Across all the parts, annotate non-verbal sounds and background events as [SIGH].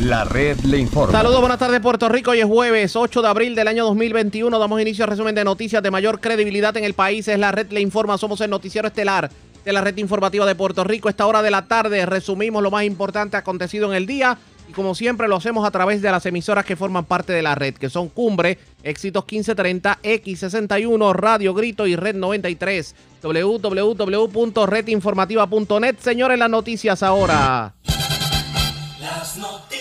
La red le informa. Saludos, buenas tardes Puerto Rico. Hoy es jueves 8 de abril del año 2021. Damos inicio al resumen de noticias de mayor credibilidad en el país. Es la red le informa. Somos el noticiero estelar de la red informativa de Puerto Rico. Esta hora de la tarde resumimos lo más importante acontecido en el día. Y como siempre lo hacemos a través de las emisoras que forman parte de la red, que son Cumbre, Éxitos 1530, X61, Radio Grito y Red 93. www.redinformativa.net. Señores, las noticias ahora. Las noticias.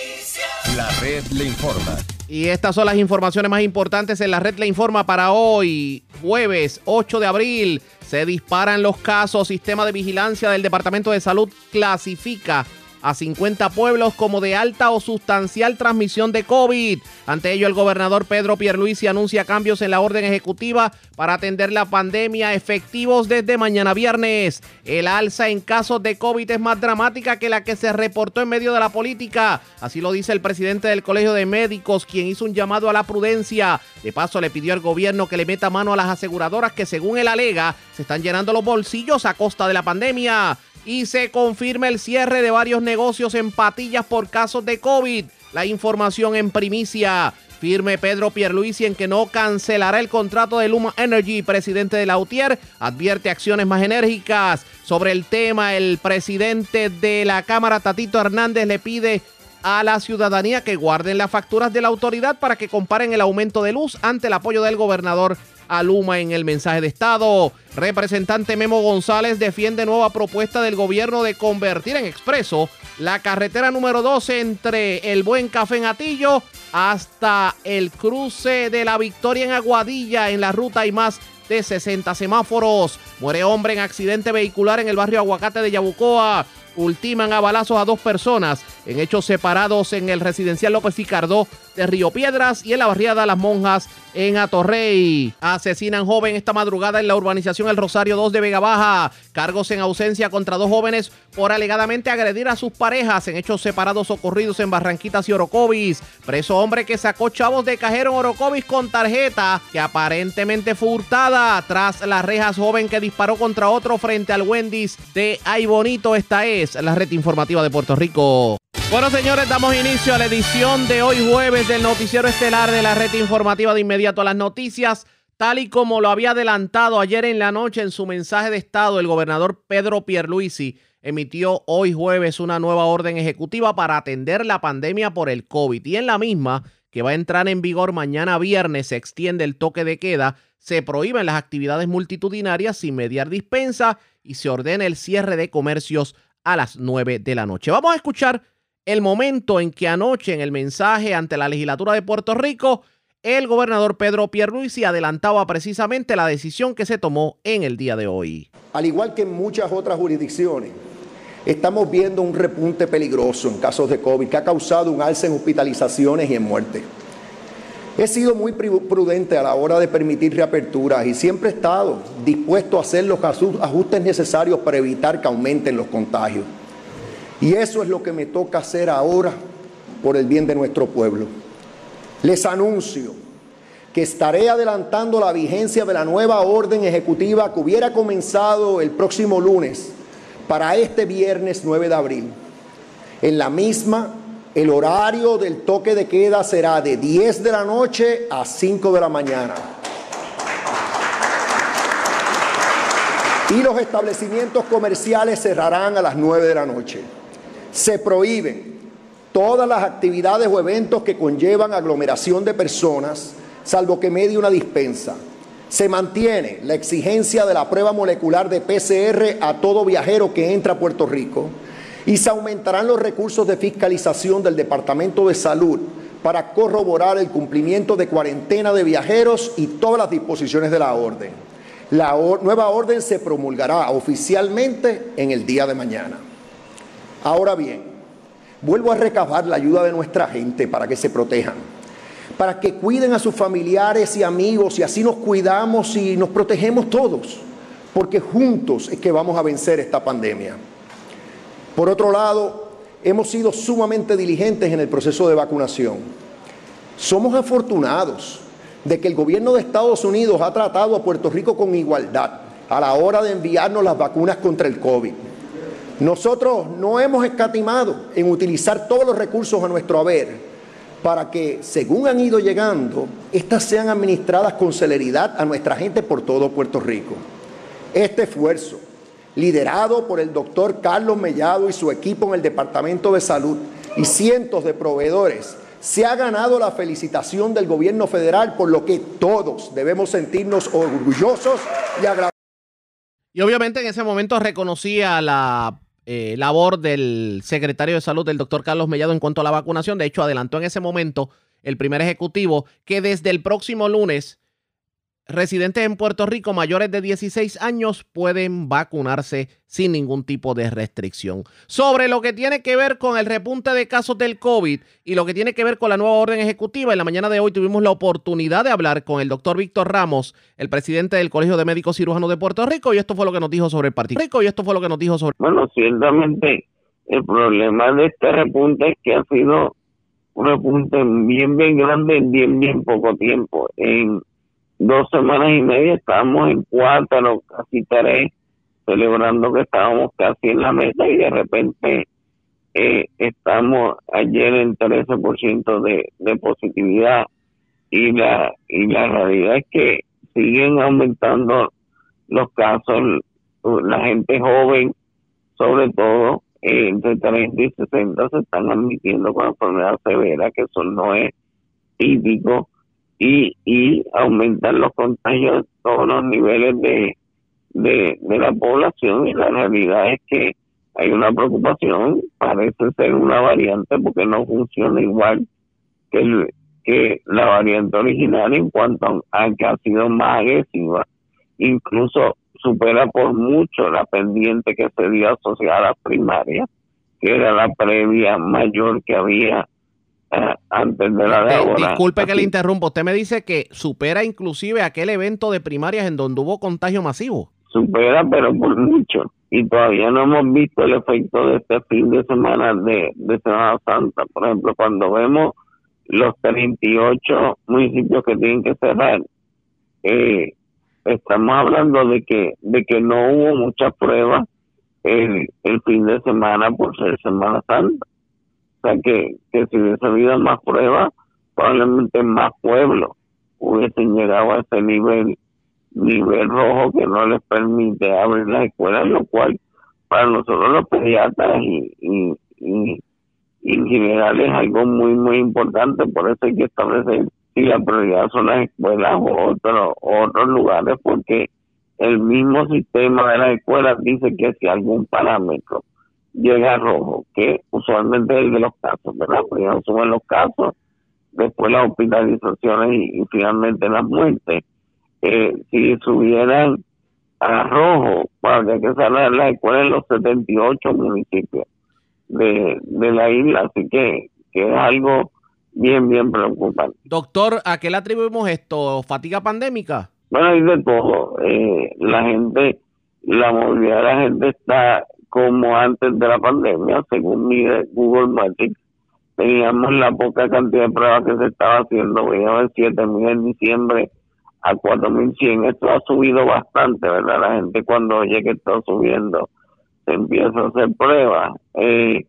La red le informa. Y estas son las informaciones más importantes en la red le informa para hoy, jueves 8 de abril. Se disparan los casos. Sistema de vigilancia del Departamento de Salud clasifica a 50 pueblos como de alta o sustancial transmisión de COVID. Ante ello, el gobernador Pedro Pierluisi anuncia cambios en la orden ejecutiva para atender la pandemia efectivos desde mañana viernes. El alza en casos de COVID es más dramática que la que se reportó en medio de la política. Así lo dice el presidente del Colegio de Médicos, quien hizo un llamado a la prudencia. De paso, le pidió al gobierno que le meta mano a las aseguradoras que, según él alega, se están llenando los bolsillos a costa de la pandemia y se confirma el cierre de varios negocios en patillas por casos de COVID. La información en primicia. Firme Pedro Pierluisi en que no cancelará el contrato de Luma Energy. Presidente de la UTIER advierte acciones más enérgicas. Sobre el tema, el presidente de la Cámara, Tatito Hernández, le pide a la ciudadanía que guarden las facturas de la autoridad para que comparen el aumento de luz ante el apoyo del gobernador a Luma en el mensaje de Estado. Representante Memo González defiende nueva propuesta del gobierno de convertir en expreso la carretera número 12 entre el Buen Café en Atillo hasta el cruce de la Victoria en Aguadilla. En la ruta hay más de 60 semáforos. Muere hombre en accidente vehicular en el barrio Aguacate de Yabucoa. Ultiman a balazos a dos personas en hechos separados en el residencial López Cardó de Río Piedras y en la barriada Las Monjas en Atorrey. Asesinan joven esta madrugada en la urbanización El Rosario 2 de Vega Baja. Cargos en ausencia contra dos jóvenes por alegadamente agredir a sus parejas en hechos separados ocurridos en Barranquitas y Orocovis. Preso hombre que sacó chavos de cajero en Orocovis con tarjeta que aparentemente fue hurtada tras las rejas joven que disparó contra otro frente al Wendy's de Ay Bonito. Esta es la red informativa de Puerto Rico. Bueno, señores, damos inicio a la edición de hoy jueves del noticiero estelar de la red informativa de inmediato a las noticias. Tal y como lo había adelantado ayer en la noche en su mensaje de estado, el gobernador Pedro Pierluisi emitió hoy jueves una nueva orden ejecutiva para atender la pandemia por el COVID. Y en la misma, que va a entrar en vigor mañana viernes, se extiende el toque de queda, se prohíben las actividades multitudinarias sin mediar dispensa y se ordena el cierre de comercios a las 9 de la noche. Vamos a escuchar el momento en que anoche en el mensaje ante la legislatura de Puerto Rico, el gobernador Pedro Pierluisi adelantaba precisamente la decisión que se tomó en el día de hoy. Al igual que en muchas otras jurisdicciones, estamos viendo un repunte peligroso en casos de COVID que ha causado un alza en hospitalizaciones y en muerte. He sido muy prudente a la hora de permitir reaperturas y siempre he estado dispuesto a hacer los ajustes necesarios para evitar que aumenten los contagios. Y eso es lo que me toca hacer ahora por el bien de nuestro pueblo. Les anuncio que estaré adelantando la vigencia de la nueva orden ejecutiva que hubiera comenzado el próximo lunes para este viernes 9 de abril. En la misma, el horario del toque de queda será de 10 de la noche a 5 de la mañana. Y los establecimientos comerciales cerrarán a las 9 de la noche. Se prohíben todas las actividades o eventos que conllevan aglomeración de personas, salvo que medie una dispensa. Se mantiene la exigencia de la prueba molecular de PCR a todo viajero que entra a Puerto Rico y se aumentarán los recursos de fiscalización del Departamento de Salud para corroborar el cumplimiento de cuarentena de viajeros y todas las disposiciones de la orden. La nueva orden se promulgará oficialmente en el día de mañana. Ahora bien, vuelvo a recabar la ayuda de nuestra gente para que se protejan, para que cuiden a sus familiares y amigos y así nos cuidamos y nos protegemos todos, porque juntos es que vamos a vencer esta pandemia. Por otro lado, hemos sido sumamente diligentes en el proceso de vacunación. Somos afortunados de que el gobierno de Estados Unidos ha tratado a Puerto Rico con igualdad a la hora de enviarnos las vacunas contra el COVID. Nosotros no hemos escatimado en utilizar todos los recursos a nuestro haber para que, según han ido llegando, estas sean administradas con celeridad a nuestra gente por todo Puerto Rico. Este esfuerzo, liderado por el doctor Carlos Mellado y su equipo en el Departamento de Salud y cientos de proveedores, se ha ganado la felicitación del gobierno federal, por lo que todos debemos sentirnos orgullosos y agradecidos. Y obviamente en ese momento reconocía la eh, labor del secretario de salud, del doctor Carlos Mellado, en cuanto a la vacunación. De hecho, adelantó en ese momento el primer ejecutivo que desde el próximo lunes residentes en Puerto Rico mayores de 16 años pueden vacunarse sin ningún tipo de restricción. Sobre lo que tiene que ver con el repunte de casos del COVID y lo que tiene que ver con la nueva orden ejecutiva, en la mañana de hoy tuvimos la oportunidad de hablar con el doctor Víctor Ramos, el presidente del Colegio de Médicos Cirujanos de Puerto Rico, y esto fue lo que nos dijo sobre el partido. Y esto fue lo que nos dijo sobre... Bueno, ciertamente el problema de este repunte es que ha sido un repunte bien, bien grande en bien, bien poco tiempo. En dos semanas y media estábamos en cuatro, casi tres, celebrando que estábamos casi en la meta y de repente eh, estamos ayer en 13% de, de positividad. Y la y la realidad es que siguen aumentando los casos, la gente joven, sobre todo eh, entre 30 y 60, se están admitiendo con enfermedad severa, que eso no es típico y, y aumentar los contagios en todos los niveles de, de, la población y la realidad es que hay una preocupación, parece ser una variante porque no funciona igual que, que la variante original en cuanto a que ha sido más agresiva, incluso supera por mucho la pendiente que se dio asociada a que era la previa mayor que había [LAUGHS] antes de la de Disculpe que le interrumpa. Usted me dice que supera inclusive aquel evento de primarias en donde hubo contagio masivo. Supera, pero por mucho. Y todavía no hemos visto el efecto de este fin de semana de, de Semana Santa. Por ejemplo, cuando vemos los 38 municipios que tienen que cerrar, eh, estamos hablando de que de que no hubo muchas pruebas el, el fin de semana por ser Semana Santa sea que, que si hubiese habido más pruebas, probablemente más pueblos hubiesen llegado a ese nivel nivel rojo que no les permite abrir las escuelas, lo cual para nosotros los pediatras y, y, y, en general es algo muy, muy importante. Por eso hay que establecer si la prioridad son las escuelas o otros, otros lugares, porque el mismo sistema de las escuelas dice que si algún parámetro llega a rojo, que usualmente es el de los casos, ¿verdad? Primero suben los casos, después las hospitalizaciones y, finalmente las muertes. Eh, si subieran a rojo, para que salga la escuela en los 78 municipios de, de la isla, así que, que es algo bien, bien preocupante. Doctor, ¿a qué le atribuimos esto? ¿Fatiga pandémica? Bueno, hay de todo. Eh, la gente, la movilidad de la gente está como antes de la pandemia, según mide Google Matrix, teníamos la poca cantidad de pruebas que se estaba haciendo, veíamos 7.000 en diciembre a 4.100, esto ha subido bastante, ¿verdad? La gente cuando oye que está subiendo se empieza a hacer pruebas. Eh,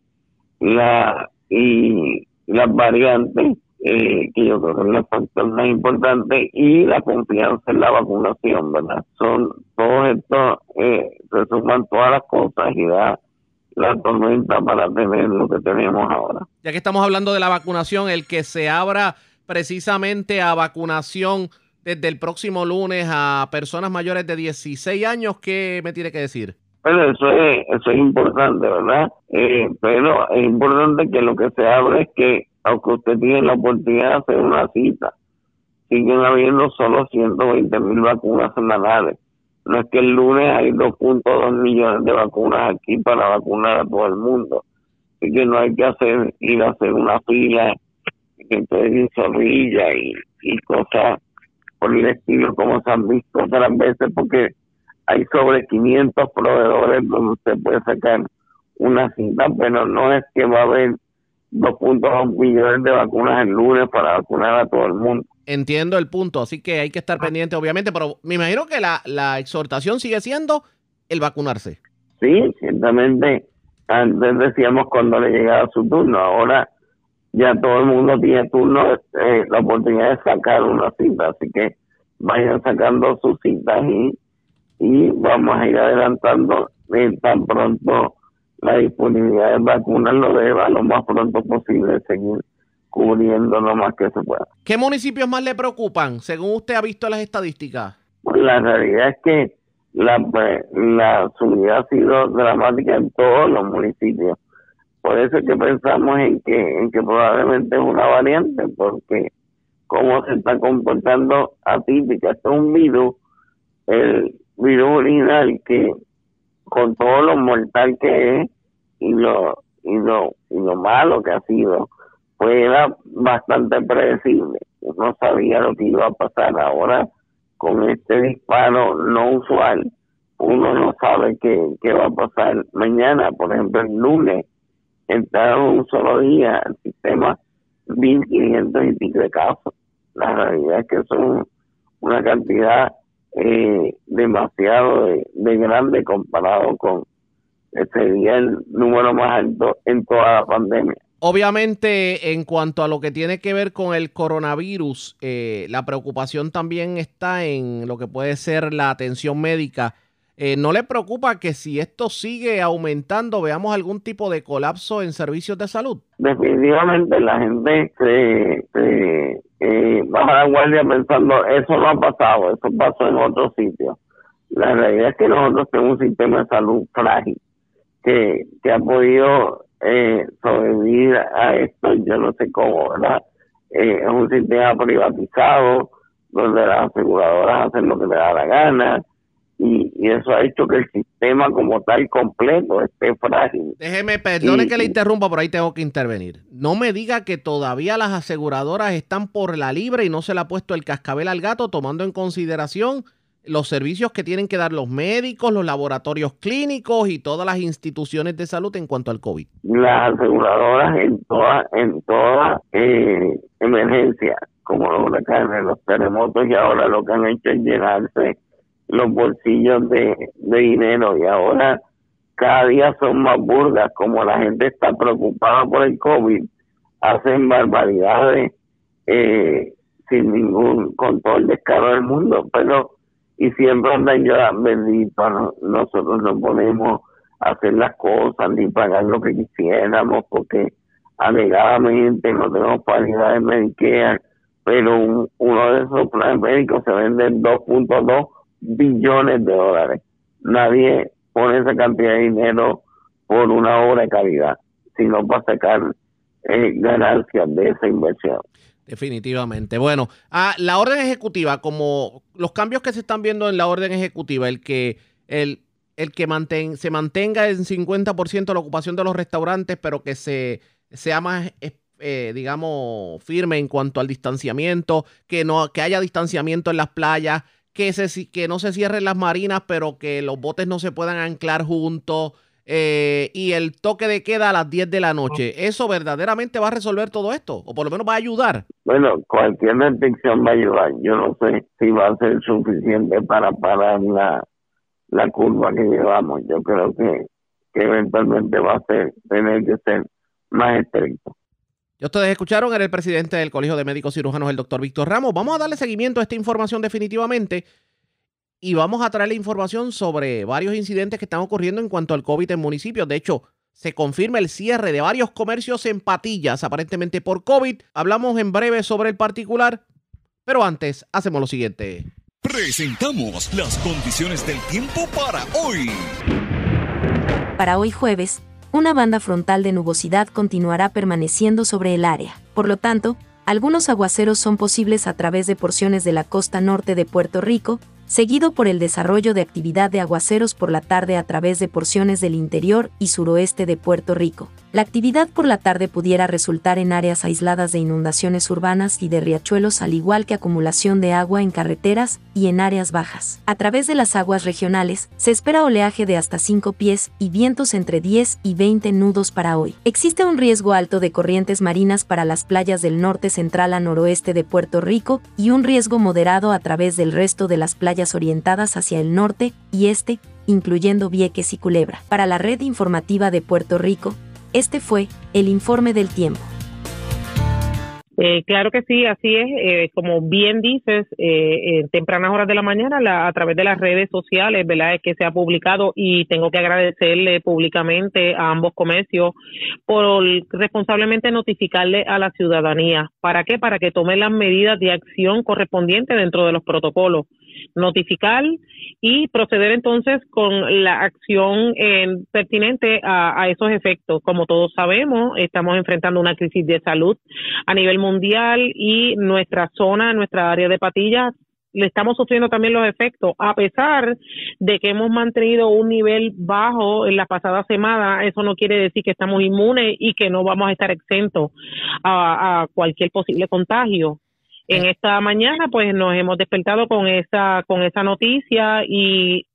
la Y las variantes, eh, que yo creo que es el factor más importante, y la confianza en la vacunación, ¿verdad? Son todos estos, eh, se suman todas las cosas y da la tormenta para tener lo que tenemos ahora. Ya que estamos hablando de la vacunación, el que se abra precisamente a vacunación desde el próximo lunes a personas mayores de 16 años, ¿qué me tiene que decir? Pero eso es, eso es importante, ¿verdad? Eh, pero es importante que lo que se abre es que aunque usted tiene la oportunidad de hacer una cita, siguen habiendo solo 120 mil vacunas semanales. No es que el lunes hay 2.2 millones de vacunas aquí para vacunar a todo el mundo. Así que no hay que hacer ir a hacer una fila que usted zorrilla y, y cosas por el estilo como se han visto otras veces porque hay sobre 500 proveedores donde usted puede sacar una cita, pero no es que va a haber 2.2 millones de vacunas el lunes para vacunar a todo el mundo. Entiendo el punto, así que hay que estar pendiente, obviamente, pero me imagino que la, la exhortación sigue siendo el vacunarse. Sí, ciertamente Antes decíamos cuando le llegaba su turno, ahora ya todo el mundo tiene turno, eh, la oportunidad de sacar una cita, así que vayan sacando sus citas y, y vamos a ir adelantando eh, tan pronto la disponibilidad de vacunas lo deba lo más pronto posible seguir cubriendo lo más que se pueda. ¿Qué municipios más le preocupan, según usted ha visto las estadísticas? Pues la realidad es que la, pues, la subida ha sido dramática en todos los municipios. Por eso es que pensamos en que, en que probablemente es una variante, porque cómo se está comportando atípica. Esto es un virus, el virus original que con todo lo mortal que es y lo, y lo, y lo malo que ha sido, pues era bastante predecible. Uno sabía lo que iba a pasar ahora con este disparo no usual. Uno no sabe qué, qué va a pasar mañana, por ejemplo, el lunes, entraron un solo día al sistema 1.500 y pico de casos. La realidad es que son una cantidad eh, demasiado de, de grande comparado con sería el número más alto en toda la pandemia. Obviamente, en cuanto a lo que tiene que ver con el coronavirus, eh, la preocupación también está en lo que puede ser la atención médica. Eh, ¿No le preocupa que si esto sigue aumentando veamos algún tipo de colapso en servicios de salud? Definitivamente la gente se, se eh, baja la guardia pensando, eso no ha pasado, eso pasó en otros sitios. La realidad es que nosotros tenemos un sistema de salud frágil que, que ha podido eh, sobrevivir a esto, yo no sé cómo, ¿verdad? Eh, es un sistema privatizado donde las aseguradoras hacen lo que les da la gana y, eso ha hecho que el sistema como tal completo esté frágil. Déjeme, perdone que le interrumpa, por ahí tengo que intervenir. No me diga que todavía las aseguradoras están por la libre y no se le ha puesto el cascabel al gato tomando en consideración los servicios que tienen que dar los médicos, los laboratorios clínicos y todas las instituciones de salud en cuanto al COVID? Las aseguradoras en toda, en toda eh, emergencia, como los huracanes, los terremotos, y ahora lo que han hecho es llenarse los bolsillos de, dinero y ahora cada día son más burgas, como la gente está preocupada por el COVID, hacen barbaridades eh, sin ningún control descaro del mundo, pero y siempre andan llorando, bendito, no, nosotros no podemos hacer las cosas ni pagar lo que quisiéramos porque alegadamente no tenemos paridad de Medicare, pero uno de esos planes médicos se vende 2.2 billones de dólares. Nadie pone esa cantidad de dinero por una obra de calidad, sino para sacar eh, ganancias de esa inversión. Definitivamente. Bueno, ah, la orden ejecutiva, como los cambios que se están viendo en la orden ejecutiva, el que el, el que manten, se mantenga en 50% la ocupación de los restaurantes, pero que se sea más eh, digamos, firme en cuanto al distanciamiento, que no, que haya distanciamiento en las playas, que se que no se cierren las marinas, pero que los botes no se puedan anclar juntos. Eh, y el toque de queda a las 10 de la noche. ¿Eso verdaderamente va a resolver todo esto? ¿O por lo menos va a ayudar? Bueno, cualquier restricción va a ayudar. Yo no sé si va a ser suficiente para parar la, la curva que llevamos. Yo creo que, que eventualmente va a ser, tener que ser más estricto. Ya ustedes escucharon, era el presidente del Colegio de Médicos Cirujanos, el doctor Víctor Ramos. Vamos a darle seguimiento a esta información definitivamente y vamos a traer la información sobre varios incidentes que están ocurriendo en cuanto al COVID en municipios. De hecho, se confirma el cierre de varios comercios en patillas, aparentemente por COVID. Hablamos en breve sobre el particular, pero antes hacemos lo siguiente. Presentamos las condiciones del tiempo para hoy. Para hoy jueves, una banda frontal de nubosidad continuará permaneciendo sobre el área. Por lo tanto, algunos aguaceros son posibles a través de porciones de la costa norte de Puerto Rico, seguido por el desarrollo de actividad de aguaceros por la tarde a través de porciones del interior y suroeste de Puerto Rico. La actividad por la tarde pudiera resultar en áreas aisladas de inundaciones urbanas y de riachuelos al igual que acumulación de agua en carreteras y en áreas bajas. A través de las aguas regionales, se espera oleaje de hasta 5 pies y vientos entre 10 y 20 nudos para hoy. Existe un riesgo alto de corrientes marinas para las playas del norte central a noroeste de Puerto Rico y un riesgo moderado a través del resto de las playas orientadas hacia el norte y este incluyendo Vieques y Culebra. Para la red informativa de Puerto Rico, este fue el informe del tiempo. Eh, claro que sí, así es. Eh, como bien dices, eh, en tempranas horas de la mañana, la, a través de las redes sociales, ¿verdad? Es que se ha publicado y tengo que agradecerle públicamente a ambos comercios por responsablemente notificarle a la ciudadanía. ¿Para qué? Para que tomen las medidas de acción correspondientes dentro de los protocolos notificar y proceder entonces con la acción eh, pertinente a, esos efectos. Como todos sabemos, estamos enfrentando una crisis de salud a nivel mundial y nuestra zona, nuestra área de patillas, le estamos sufriendo también los efectos, a pesar de que hemos mantenido un nivel bajo en la pasada semana, eso no quiere decir que estamos inmunes y que no vamos a estar exentos a cualquier posible contagio. En esta mañana, pues nos hemos despertado con esa, con esa noticia y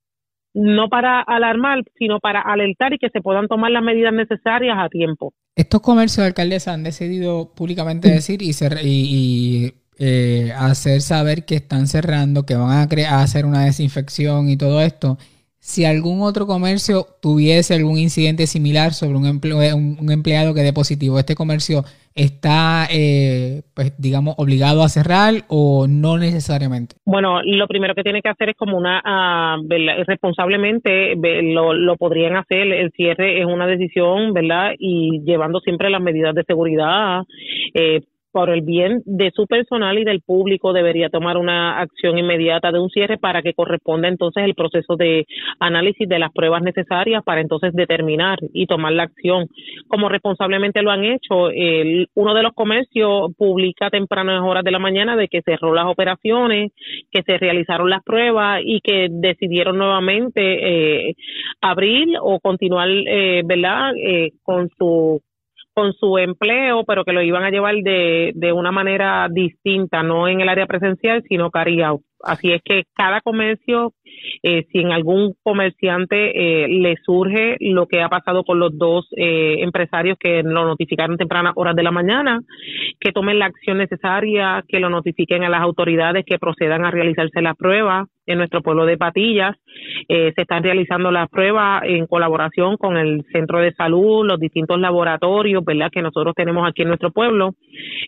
no para alarmar, sino para alertar y que se puedan tomar las medidas necesarias a tiempo. Estos comercios, alcaldesa, han decidido públicamente decir y, y, y eh, hacer saber que están cerrando, que van a, a hacer una desinfección y todo esto si algún otro comercio tuviese algún incidente similar sobre un, empleo, un, empleado que dé positivo, ¿este comercio está, eh, pues digamos, obligado a cerrar o no necesariamente? Bueno, lo primero que tiene que hacer es como una, uh, responsablemente lo, lo podrían hacer, el cierre es una decisión, ¿verdad? Y llevando siempre las medidas de seguridad. Eh, por el bien de su personal y del público debería tomar una acción inmediata de un cierre para que corresponda entonces el proceso de análisis de las pruebas necesarias para entonces determinar y tomar la acción. Como responsablemente lo han hecho, el, uno de los comercios publica tempranas horas de la mañana de que cerró las operaciones, que se realizaron las pruebas y que decidieron nuevamente eh, abrir o continuar, eh, ¿verdad?, eh, con su con su empleo, pero que lo iban a llevar de, de una manera distinta, no en el área presencial, sino carry. Así es que cada comercio, eh, si en algún comerciante eh, le surge lo que ha pasado con los dos eh, empresarios que lo notificaron tempranas horas de la mañana, que tomen la acción necesaria, que lo notifiquen a las autoridades que procedan a realizarse la prueba en nuestro pueblo de Patillas. Eh, se están realizando las pruebas en colaboración con el centro de salud, los distintos laboratorios, ¿verdad? Que nosotros tenemos aquí en nuestro pueblo.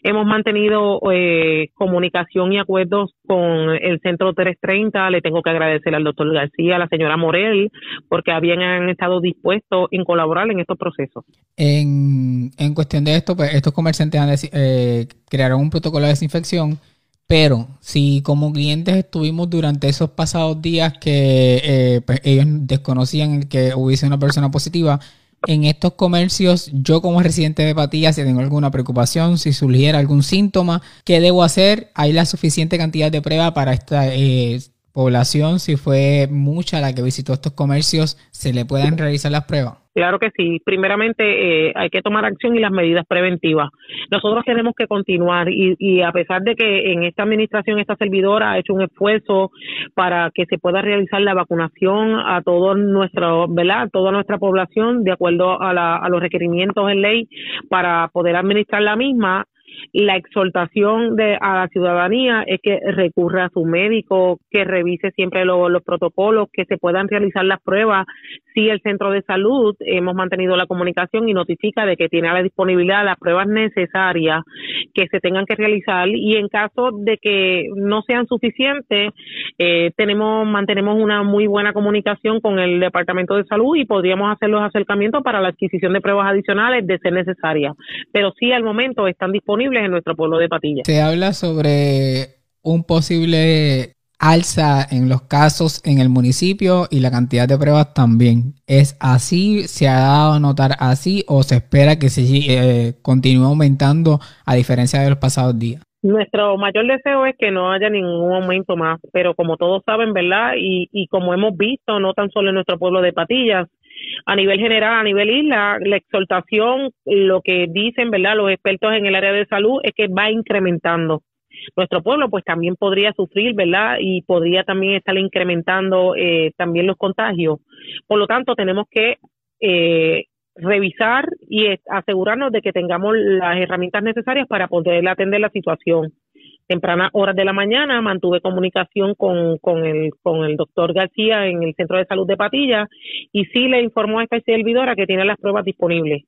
Hemos mantenido eh, comunicación y acuerdos con el Centro 330. Le tengo que agradecer al doctor García, la señora Morel, porque habían estado dispuestos en colaborar en estos procesos. En, en cuestión de esto, pues estos comerciantes han eh, crearon un protocolo de desinfección, pero si como clientes estuvimos durante esos pasados días que eh, pues ellos desconocían que hubiese una persona positiva, en estos comercios, yo como residente de Patillas, si tengo alguna preocupación, si surgiera algún síntoma, ¿qué debo hacer? ¿Hay la suficiente cantidad de prueba para esta eh, población? Si fue mucha la que visitó estos comercios, ¿se le pueden realizar las pruebas? Claro que sí. Primeramente eh, hay que tomar acción y las medidas preventivas. Nosotros tenemos que continuar y, y, a pesar de que en esta administración esta servidora ha hecho un esfuerzo para que se pueda realizar la vacunación a todo nuestro, ¿verdad? toda nuestra población de acuerdo a, la, a los requerimientos en ley para poder administrar la misma, la exhortación de a la ciudadanía es que recurra a su médico, que revise siempre lo, los protocolos, que se puedan realizar las pruebas. Si el centro de salud hemos mantenido la comunicación y notifica de que tiene a la disponibilidad las pruebas necesarias que se tengan que realizar y en caso de que no sean suficientes, eh, tenemos mantenemos una muy buena comunicación con el departamento de salud y podríamos hacer los acercamientos para la adquisición de pruebas adicionales de ser necesaria. Pero sí al momento están disponibles en nuestro pueblo de Patilla. Se habla sobre un posible alza en los casos en el municipio y la cantidad de pruebas también. ¿Es así? ¿Se ha dado a notar así o se espera que se eh, continúe aumentando a diferencia de los pasados días? Nuestro mayor deseo es que no haya ningún aumento más, pero como todos saben, ¿verdad? Y, y como hemos visto, no tan solo en nuestro pueblo de Patillas, a nivel general, a nivel isla, la exhortación, lo que dicen, ¿verdad? Los expertos en el área de salud es que va incrementando. Nuestro pueblo, pues también podría sufrir, ¿verdad? Y podría también estar incrementando eh, también los contagios. Por lo tanto, tenemos que eh, revisar y asegurarnos de que tengamos las herramientas necesarias para poder atender la situación tempranas horas de la mañana mantuve comunicación con, con, el, con el doctor García en el Centro de Salud de Patilla y sí le informó a esta servidora que tiene las pruebas disponibles.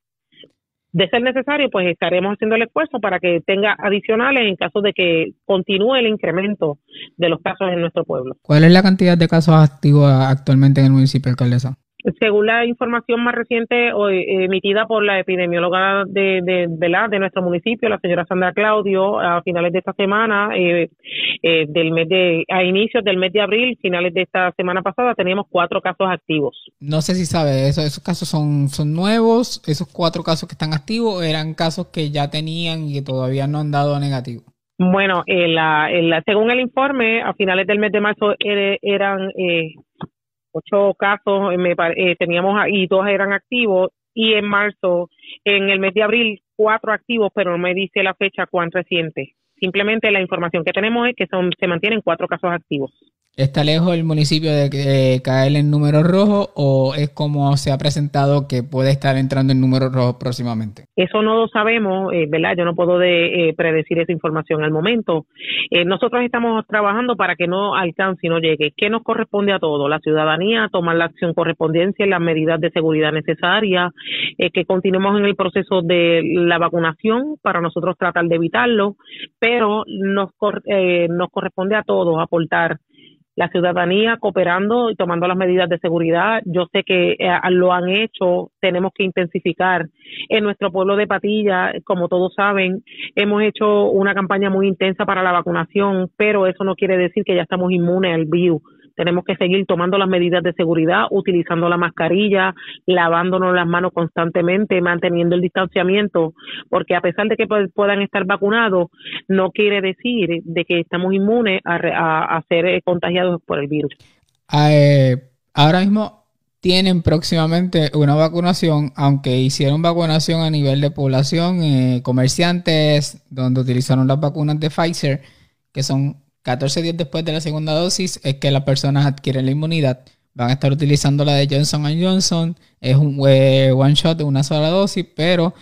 De ser necesario, pues estaremos haciendo el esfuerzo para que tenga adicionales en caso de que continúe el incremento de los casos en nuestro pueblo. ¿Cuál es la cantidad de casos activos actualmente en el municipio, alcaldesa? Según la información más reciente eh, emitida por la epidemióloga de, de, de nuestro municipio, la señora Sandra Claudio, a finales de esta semana, eh, eh, del mes de, a inicios del mes de abril, finales de esta semana pasada, teníamos cuatro casos activos. No sé si sabe, ¿esos, esos casos son, son nuevos, esos cuatro casos que están activos, eran casos que ya tenían y que todavía no han dado negativo. Bueno, la, según el informe, a finales del mes de marzo eran eh, ocho casos eh, me, eh, teníamos y dos eran activos y en marzo, en el mes de abril, cuatro activos, pero no me dice la fecha cuán reciente. Simplemente la información que tenemos es que son, se mantienen cuatro casos activos. ¿Está lejos el municipio de, caer en número rojo o es como se ha presentado que puede estar entrando en número rojo próximamente? Eso no lo sabemos, eh, ¿verdad? Yo no puedo de, eh, predecir esa información al momento. Eh, nosotros estamos trabajando para que no alcance y no llegue. ¿Qué nos corresponde a todos? La ciudadanía, tomar la acción correspondiente, las medidas de seguridad necesarias, que continuemos en el proceso de la vacunación para nosotros tratar de evitarlo, pero nos, nos corresponde a todos aportar la ciudadanía cooperando y tomando las medidas de seguridad. Yo sé que eh, lo han hecho, tenemos que intensificar. En nuestro pueblo de Patilla, como todos saben, hemos hecho una campaña muy intensa para la vacunación, pero eso no quiere decir que ya estamos inmunes al virus tenemos que seguir tomando las medidas de seguridad, utilizando la mascarilla, lavándonos las manos constantemente, manteniendo el distanciamiento, porque a pesar de que puedan estar vacunados, no quiere decir de que estamos inmunes a, ser eh, contagiados por el virus. Ah, eh, ahora mismo tienen próximamente una vacunación, aunque hicieron vacunación a nivel de población, eh, comerciantes, donde utilizaron las vacunas de Pfizer, que son 14 días después de la segunda dosis es que las personas adquieren la inmunidad. Van a estar utilizando la de Johnson Johnson. Es un eh, one shot de una sola dosis, pero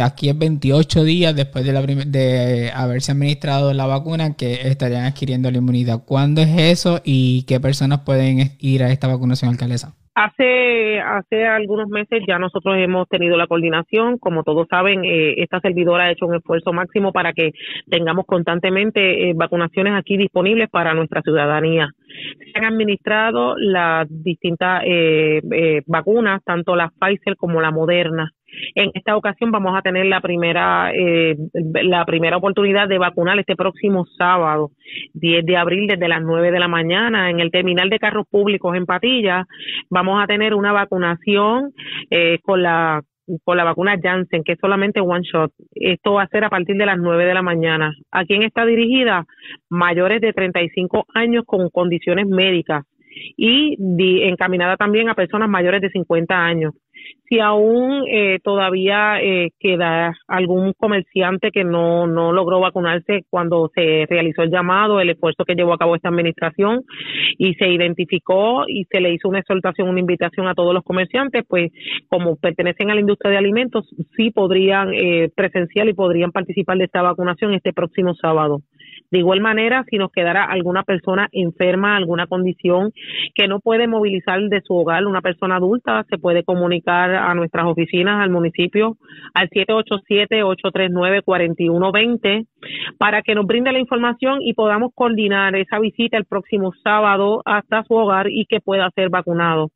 aquí es 28 días después de, la de haberse administrado la vacuna que estarían adquiriendo la inmunidad. ¿Cuándo es eso y qué personas pueden ir a esta vacunación, alcaldesa? Hace, hace algunos meses ya nosotros hemos tenido la coordinación. Como todos saben, eh, esta servidora ha hecho un esfuerzo máximo para que tengamos constantemente eh, vacunaciones aquí disponibles para nuestra ciudadanía. Se han administrado las distintas eh, vacunas, tanto la Pfizer como la Moderna. En esta ocasión vamos a tener la primera, eh, la primera oportunidad de vacunar este próximo sábado, 10 de abril, desde las 9 de la mañana, en el terminal de carros públicos en Patilla. Vamos a tener una vacunación eh, con la con la vacuna Janssen, que es solamente one shot. Esto va a ser a partir de las 9 de la mañana. ¿A quién está dirigida? Mayores de 35 años con condiciones médicas y encaminada también a personas mayores de 50 años si aún eh, todavía eh, queda algún comerciante que no, no logró vacunarse cuando se realizó el llamado, el esfuerzo que llevó a cabo esta administración y se identificó y se le hizo una exhortación, una invitación a todos los comerciantes, pues como pertenecen a la industria de alimentos, sí podrían eh, presenciar y podrían participar de esta vacunación este próximo sábado. De igual manera, si nos quedara alguna persona enferma, alguna condición que no puede movilizar de su hogar, una persona adulta, se puede comunicar a nuestras oficinas, al municipio, al 787-839-4120 para que nos brinde la información y podamos coordinar esa visita el próximo sábado hasta su hogar y que pueda ser vacunado.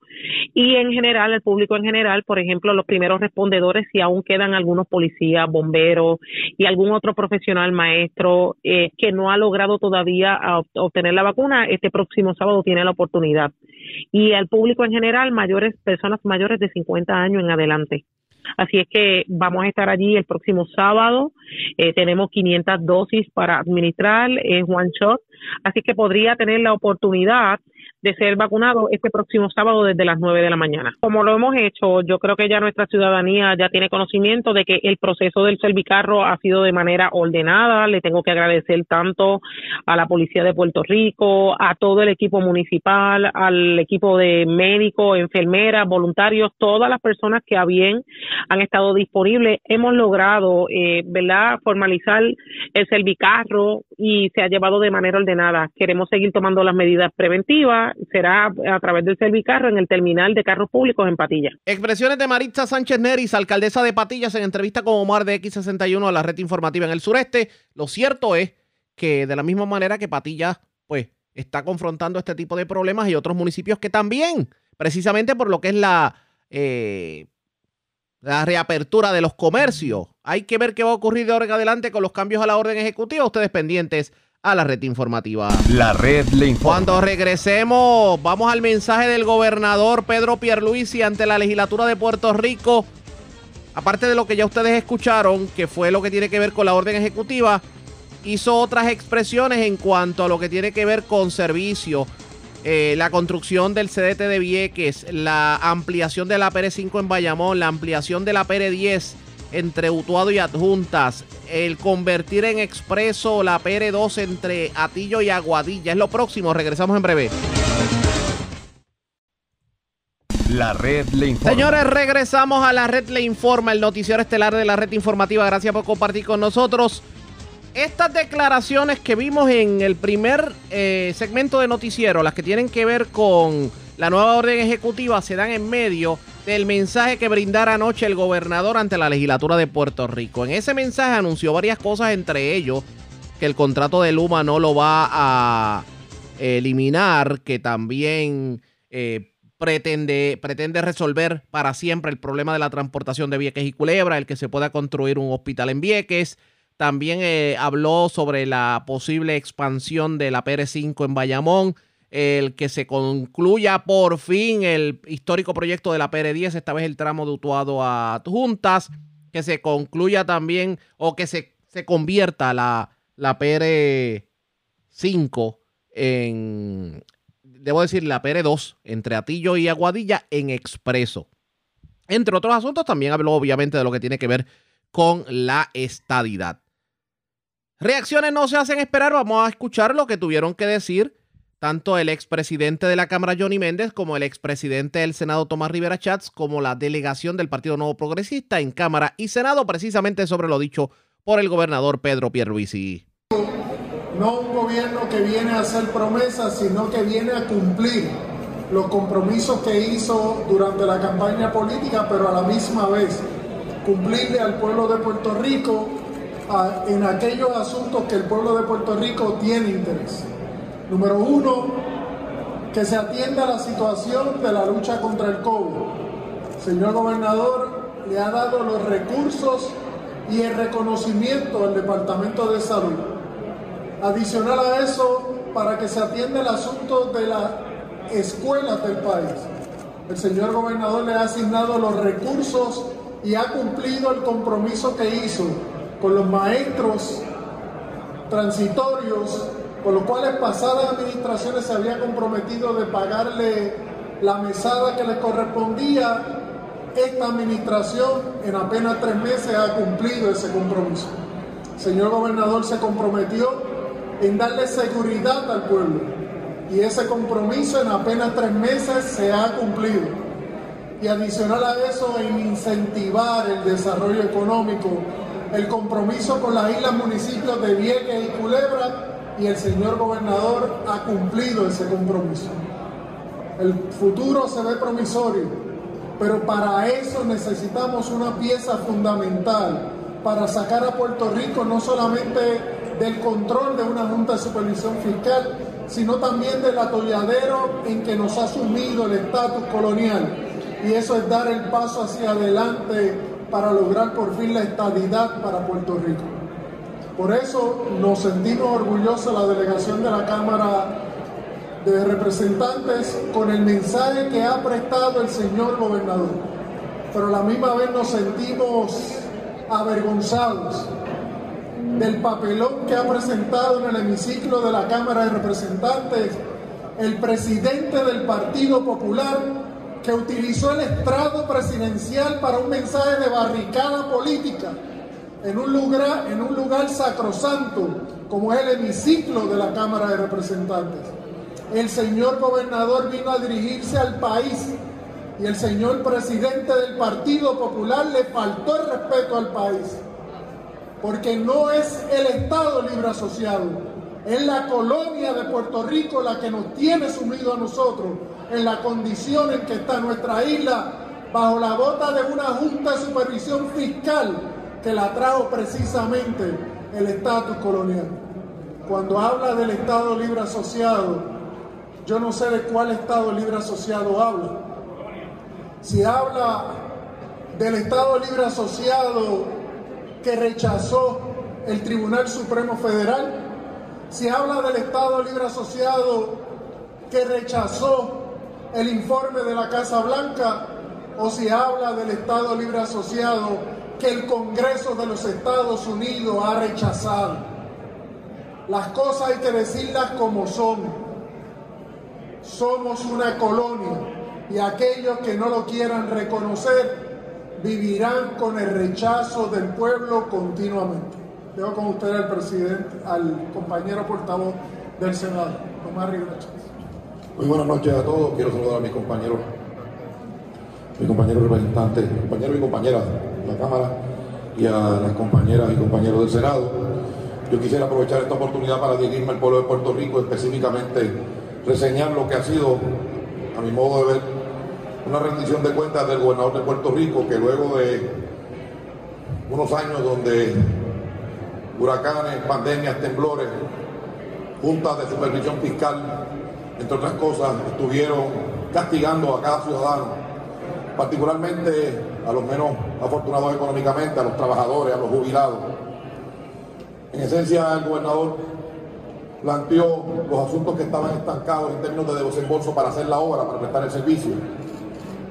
Y en general, el público en general, por ejemplo, los primeros respondedores, si aún quedan algunos policías, bomberos y algún otro profesional maestro eh, que no ha logrado todavía obtener la vacuna, este próximo sábado tiene la oportunidad. Y al público en general, mayores, personas mayores de 50 años en adelante. Así es que vamos a estar allí el próximo sábado. Eh, tenemos 500 dosis para administrar, es one shot. Así que podría tener la oportunidad de ser vacunado este próximo sábado desde las 9 de la mañana. Como lo hemos hecho, yo creo que ya nuestra ciudadanía ya tiene conocimiento de que el proceso del Servicarro ha sido de manera ordenada. Le tengo que agradecer tanto a la Policía de Puerto Rico, a todo el equipo municipal, al equipo de médicos, enfermeras, voluntarios, todas las personas que a bien han estado disponibles. Hemos logrado, eh, ¿verdad?, formalizar el Servicarro y se ha llevado de manera ordenada. Queremos seguir tomando las medidas preventivas será a través del Servicarro en el terminal de carros públicos en Patilla. Expresiones de Maritza Sánchez Neris, alcaldesa de Patillas, en entrevista con Omar de X61 a la red informativa en el sureste. Lo cierto es que de la misma manera que Patillas, pues, está confrontando este tipo de problemas y otros municipios que también, precisamente por lo que es eh, la reapertura de los comercios. Hay que ver qué va a ocurrir de ahora en adelante con los cambios a la orden ejecutiva. Ustedes pendientes a la red informativa. La red le informa. Cuando regresemos, vamos al mensaje del gobernador Pedro Pierluisi ante la legislatura de Puerto Rico. Aparte de lo que ya ustedes escucharon, que fue lo que tiene que ver con la orden ejecutiva, hizo otras expresiones en cuanto a lo que tiene que ver con servicio, eh, la construcción del CDT de Vieques, la ampliación de la PR5 en Bayamón, la ampliación de la PR10 entre Utuado y Adjuntas, el convertir en expreso la PR2 entre Atillo y Aguadilla. Es lo próximo, regresamos en breve. La red le informa. Señores, regresamos a la red le informa, el noticiero estelar de la red informativa. Gracias por compartir con nosotros. Estas declaraciones que vimos en el primer eh, segmento de noticiero, las que tienen que ver con la nueva orden ejecutiva, se dan en medio del mensaje que brindara anoche el gobernador ante la legislatura de Puerto Rico. En ese mensaje anunció varias cosas, entre ellos que el contrato de Luma no lo va a eliminar, que también eh, pretende, pretende resolver para siempre el problema de la transportación de Vieques y Culebra, el que se pueda construir un hospital en Vieques. También eh, habló sobre la posible expansión de la PR5 en Bayamón el que se concluya por fin el histórico proyecto de la PR10, esta vez el tramo de Utuado a Juntas, que se concluya también o que se, se convierta la, la PR5 en, debo decir, la PR2 entre Atillo y Aguadilla en expreso. Entre otros asuntos, también habló obviamente de lo que tiene que ver con la estadidad. Reacciones no se hacen esperar, vamos a escuchar lo que tuvieron que decir tanto el expresidente de la Cámara Johnny Méndez como el expresidente del Senado Tomás Rivera Chats como la delegación del Partido Nuevo Progresista en Cámara y Senado precisamente sobre lo dicho por el gobernador Pedro Pierluisi. No un gobierno que viene a hacer promesas, sino que viene a cumplir los compromisos que hizo durante la campaña política, pero a la misma vez cumplirle al pueblo de Puerto Rico en aquellos asuntos que el pueblo de Puerto Rico tiene interés. Número uno, que se atienda la situación de la lucha contra el COVID. Señor gobernador, le ha dado los recursos y el reconocimiento al Departamento de Salud. Adicional a eso, para que se atienda el asunto de las escuelas del país. El señor gobernador le ha asignado los recursos y ha cumplido el compromiso que hizo con los maestros transitorios con lo cual en pasadas administraciones se había comprometido de pagarle la mesada que le correspondía. Esta administración en apenas tres meses ha cumplido ese compromiso. Señor gobernador se comprometió en darle seguridad al pueblo y ese compromiso en apenas tres meses se ha cumplido. Y adicional a eso, en incentivar el desarrollo económico, el compromiso con las islas municipios de Vieques y Culebra y el señor gobernador ha cumplido ese compromiso. El futuro se ve promisorio, pero para eso necesitamos una pieza fundamental para sacar a Puerto Rico no solamente del control de una Junta de Supervisión Fiscal, sino también del atolladero en que nos ha sumido el estatus colonial. Y eso es dar el paso hacia adelante para lograr por fin la estabilidad para Puerto Rico. Por eso nos sentimos orgullosos la delegación de la Cámara de Representantes con el mensaje que ha prestado el señor gobernador. Pero a la misma vez nos sentimos avergonzados del papelón que ha presentado en el hemiciclo de la Cámara de Representantes el presidente del Partido Popular que utilizó el estrado presidencial para un mensaje de barricada política en un lugar, en un lugar sacrosanto como es el hemiciclo de la Cámara de Representantes. El señor gobernador vino a dirigirse al país y el señor presidente del Partido Popular le faltó el respeto al país, porque no es el Estado libre asociado, es la colonia de Puerto Rico la que nos tiene sumido a nosotros en la condición en que está nuestra isla bajo la bota de una junta de supervisión fiscal que la trajo precisamente el estatus colonial. Cuando habla del Estado libre asociado, yo no sé de cuál Estado libre asociado habla. Si habla del Estado libre asociado que rechazó el Tribunal Supremo Federal, si habla del Estado libre asociado que rechazó el informe de la Casa Blanca, o si habla del Estado libre asociado que el Congreso de los Estados Unidos ha rechazado. Las cosas hay que decirlas como son. Somos una colonia y aquellos que no lo quieran reconocer vivirán con el rechazo del pueblo continuamente. Dejo con usted al presidente, al compañero portavoz del Senado, Tomás Rivera Muy buenas noches a todos. Quiero saludar a mis compañeros, mis compañeros representantes, compañeros y compañeras de la Cámara y a las compañeras y compañeros del Senado. Yo quisiera aprovechar esta oportunidad para dirigirme al pueblo de Puerto Rico, específicamente reseñar lo que ha sido, a mi modo de ver, una rendición de cuentas del gobernador de Puerto Rico, que luego de unos años donde huracanes, pandemias, temblores, juntas de supervisión fiscal, entre otras cosas, estuvieron castigando a cada ciudadano, particularmente a los menos afortunados económicamente, a los trabajadores, a los jubilados. En esencia, el gobernador planteó los asuntos que estaban estancados en términos de desembolso para hacer la obra, para prestar el servicio,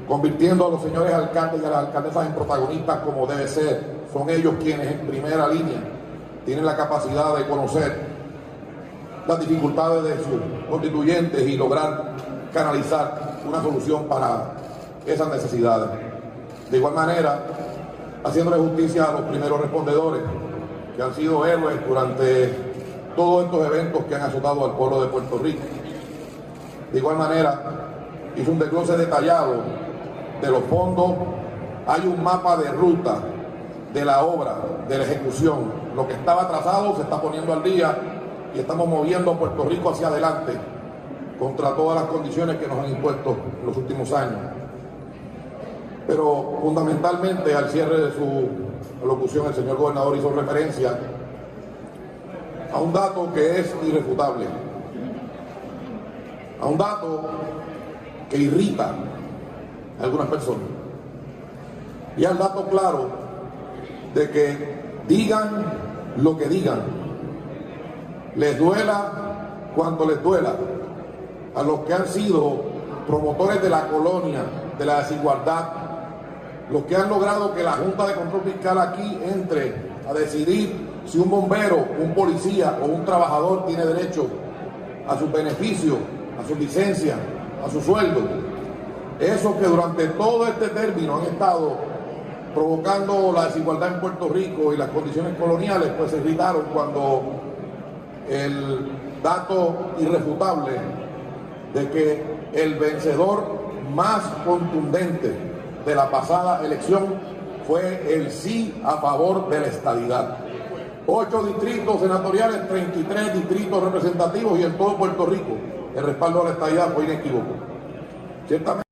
convirtiendo a los señores alcaldes y a las alcaldesas en protagonistas como debe ser. Son ellos quienes en primera línea tienen la capacidad de conocer las dificultades de sus constituyentes y lograr canalizar una solución para esas necesidades. De igual manera, haciéndole justicia a los primeros respondedores, que han sido héroes durante todos estos eventos que han azotado al pueblo de Puerto Rico. De igual manera, hizo un desglose detallado de los fondos, hay un mapa de ruta de la obra, de la ejecución. Lo que estaba atrasado se está poniendo al día y estamos moviendo a Puerto Rico hacia adelante contra todas las condiciones que nos han impuesto en los últimos años. Pero fundamentalmente al cierre de su locución el señor gobernador hizo referencia a un dato que es irrefutable, a un dato que irrita a algunas personas. Y al dato claro de que digan lo que digan, les duela cuanto les duela a los que han sido promotores de la colonia, de la desigualdad, los que han logrado que la Junta de Control Fiscal aquí entre a decidir si un bombero, un policía o un trabajador tiene derecho a sus beneficios, a su licencia, a su sueldo. Esos que durante todo este término han estado provocando la desigualdad en Puerto Rico y las condiciones coloniales, pues se gritaron cuando el dato irrefutable de que el vencedor más contundente de la pasada elección fue el sí a favor de la estadidad. Ocho distritos senatoriales, 33 distritos representativos y en todo Puerto Rico el respaldo a la estadidad fue inequívoco. Ciertamente.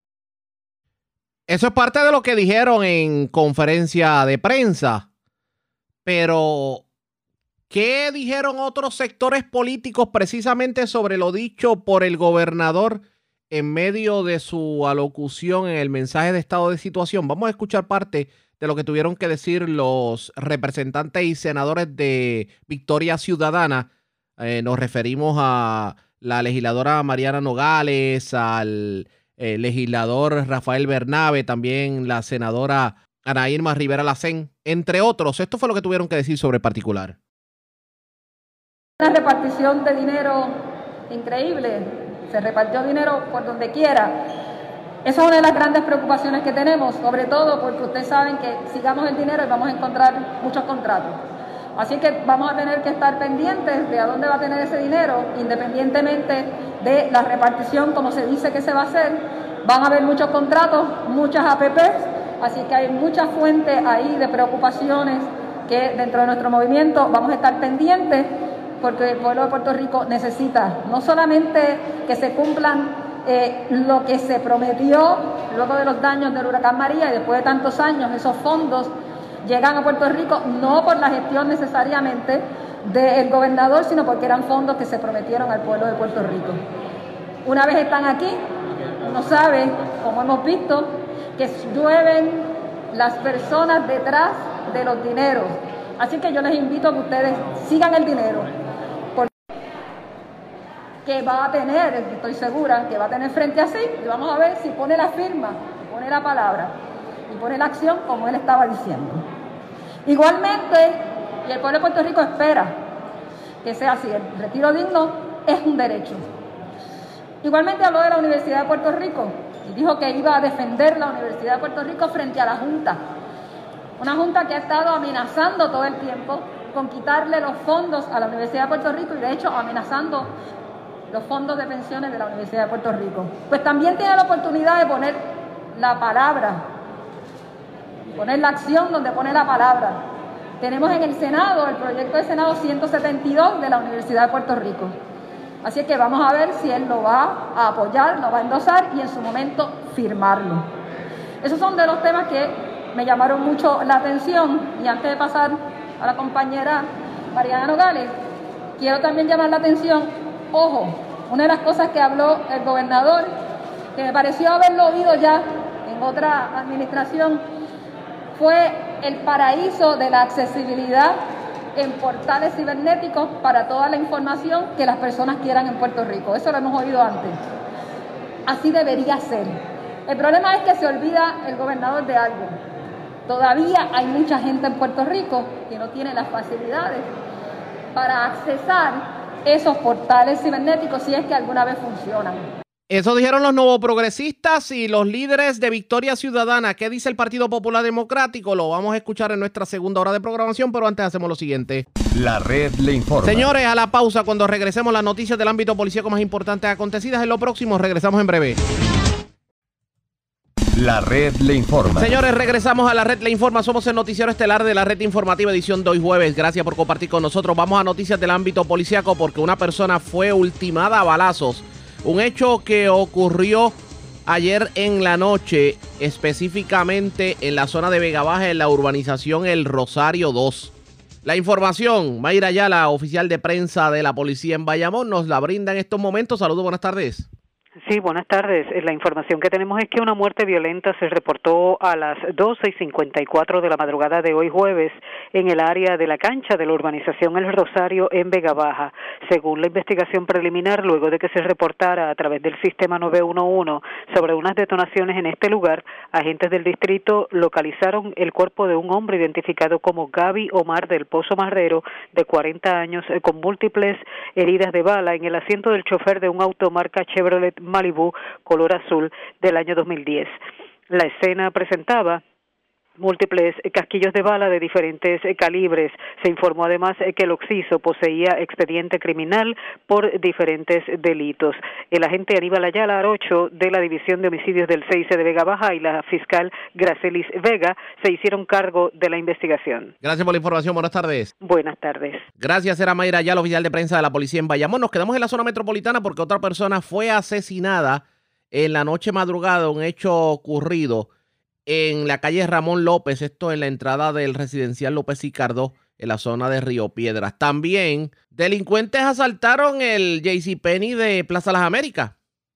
Eso es parte de lo que dijeron en conferencia de prensa. Pero, ¿qué dijeron otros sectores políticos precisamente sobre lo dicho por el gobernador en medio de su alocución en el mensaje de estado de situación? Vamos a escuchar parte de lo que tuvieron que decir los representantes y senadores de Victoria Ciudadana. Eh, nos referimos a la legisladora Mariana Nogales, al eh, legislador Rafael Bernabe, también la senadora Ana Irma Rivera Lacén, entre otros. Esto fue lo que tuvieron que decir sobre el particular. Una repartición de dinero increíble. Se repartió dinero por donde quiera. Esa es una de las grandes preocupaciones que tenemos, sobre todo porque ustedes saben que sigamos el dinero y vamos a encontrar muchos contratos. Así que vamos a tener que estar pendientes de a dónde va a tener ese dinero, independientemente de la repartición, como se dice que se va a hacer. Van a haber muchos contratos, muchas APPs, así que hay muchas fuentes ahí de preocupaciones que dentro de nuestro movimiento vamos a estar pendientes porque el pueblo de Puerto Rico necesita no solamente que se cumplan eh, lo que se prometió luego de los daños del huracán María y después de tantos años, esos fondos llegan a Puerto Rico no por la gestión necesariamente del gobernador, sino porque eran fondos que se prometieron al pueblo de Puerto Rico. Una vez están aquí, uno sabe, como hemos visto, que llueven las personas detrás de los dineros. Así que yo les invito a que ustedes sigan el dinero, que va a tener, estoy segura, que va a tener frente a sí, y vamos a ver si pone la firma, pone la palabra y pone la acción como él estaba diciendo. Igualmente, y el pueblo de Puerto Rico espera que sea así, el retiro digno es un derecho. Igualmente habló de la Universidad de Puerto Rico y dijo que iba a defender la Universidad de Puerto Rico frente a la Junta. Una Junta que ha estado amenazando todo el tiempo con quitarle los fondos a la Universidad de Puerto Rico y de hecho amenazando los fondos de pensiones de la Universidad de Puerto Rico. Pues también tiene la oportunidad de poner la palabra, poner la acción donde pone la palabra. Tenemos en el Senado el proyecto de Senado 172 de la Universidad de Puerto Rico. Así que vamos a ver si él lo va a apoyar, lo va a endosar y en su momento firmarlo. Esos son de los temas que me llamaron mucho la atención y antes de pasar a la compañera Mariana Nogales, quiero también llamar la atención, ojo, una de las cosas que habló el gobernador, que me pareció haberlo oído ya en otra administración, fue el paraíso de la accesibilidad en portales cibernéticos para toda la información que las personas quieran en Puerto Rico. Eso lo hemos oído antes. Así debería ser. El problema es que se olvida el gobernador de algo. Todavía hay mucha gente en Puerto Rico que no tiene las facilidades para accesar esos portales cibernéticos si es que alguna vez funcionan. Eso dijeron los nuevos progresistas y los líderes de Victoria Ciudadana. ¿Qué dice el Partido Popular Democrático? Lo vamos a escuchar en nuestra segunda hora de programación, pero antes hacemos lo siguiente. La red le informa. Señores, a la pausa cuando regresemos las noticias del ámbito policíaco más importantes acontecidas en lo próximo. Regresamos en breve. La red le informa. Señores, regresamos a la red le informa. Somos el noticiero estelar de la red informativa edición de jueves. Gracias por compartir con nosotros. Vamos a noticias del ámbito policíaco porque una persona fue ultimada a balazos. Un hecho que ocurrió ayer en la noche, específicamente en la zona de Vega Baja, en la urbanización El Rosario 2. La información, Mayra Ayala, oficial de prensa de la policía en Bayamón, nos la brinda en estos momentos. Saludos, buenas tardes. Sí, buenas tardes. Eh, La información que tenemos es que una muerte violenta se reportó a las 12 y 54 de la madrugada de hoy jueves en el área de la cancha de la urbanización El Rosario en Vega Baja. Según la investigación preliminar, luego de que se reportara a través del sistema 911 sobre unas detonaciones en este lugar, agentes del distrito localizaron el cuerpo de un hombre identificado como Gaby Omar del Pozo Marrero, de 40 años, eh, con múltiples heridas de bala en el asiento del chofer de un auto marca Chevrolet Malibu color azul del año 2010. La escena presentaba múltiples casquillos de bala de diferentes eh, calibres. Se informó además eh, que el occiso poseía expediente criminal por diferentes delitos. El agente Aníbal Ayala Arocho de la División de Homicidios del 6 de Vega Baja y la fiscal Gracelis Vega se hicieron cargo de la investigación. Gracias por la información. Buenas tardes. Buenas tardes. Gracias, era Mayra Ayala, oficial de prensa de la policía en Bayamón. Nos quedamos en la zona metropolitana porque otra persona fue asesinada en la noche madrugada, un hecho ocurrido en la calle Ramón López, esto en la entrada del residencial López Ricardo, en la zona de Río Piedras. También, delincuentes asaltaron el JCPenney de Plaza Las Américas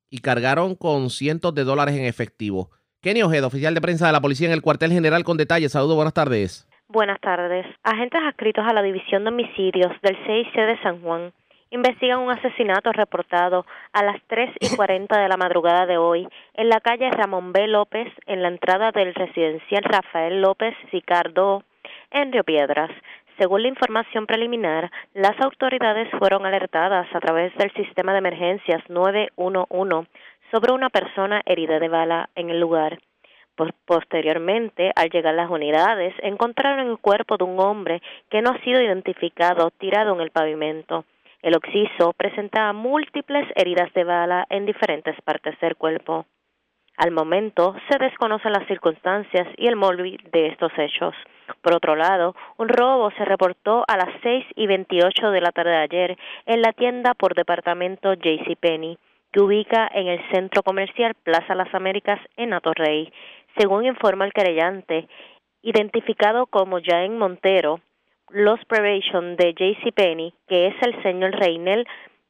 y cargaron con cientos de dólares en efectivo. Kenny Ojeda, oficial de prensa de la policía en el cuartel general con detalles. Saludos, buenas tardes. Buenas tardes. Agentes adscritos a la División de Homicidios del CIC de San Juan investigan un asesinato reportado a las 3 y 40 de la madrugada de hoy en la calle Ramón B. López, en la entrada del residencial Rafael López Ricardo en Río Piedras. Según la información preliminar, las autoridades fueron alertadas a través del sistema de emergencias 911 sobre una persona herida de bala en el lugar. Posteriormente, al llegar las unidades, encontraron el cuerpo de un hombre que no ha sido identificado tirado en el pavimento. El occiso presentaba múltiples heridas de bala en diferentes partes del cuerpo. Al momento, se desconocen las circunstancias y el móvil de estos hechos. Por otro lado, un robo se reportó a las 6 y 28 de la tarde de ayer en la tienda por departamento JCPenney, que ubica en el centro comercial Plaza Las Américas en Atorrey. Según informa el querellante, identificado como Jaén Montero, los Prevention de JCPenney, que es el señor Reinel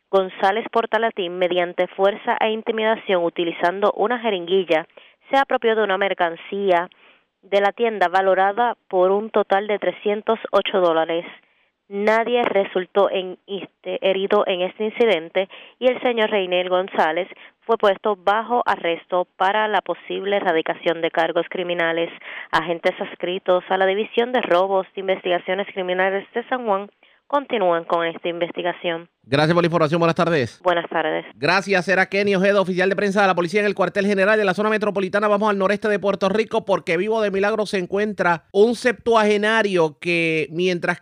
González Portalatín, mediante fuerza e intimidación utilizando una jeringuilla, se apropió de una mercancía de la tienda valorada por un total de 308 dólares. Nadie resultó en este, herido en este incidente y el señor Reinel González fue puesto bajo arresto para la posible erradicación de cargos criminales. Agentes adscritos a la División de Robos de Investigaciones Criminales de San Juan continúan con esta investigación. Gracias por la información. Buenas tardes. Buenas tardes. Gracias. Era Kenny Ojeda, oficial de prensa de la policía en el cuartel general de la zona metropolitana. Vamos al noreste de Puerto Rico porque vivo de milagro se encuentra un septuagenario que mientras,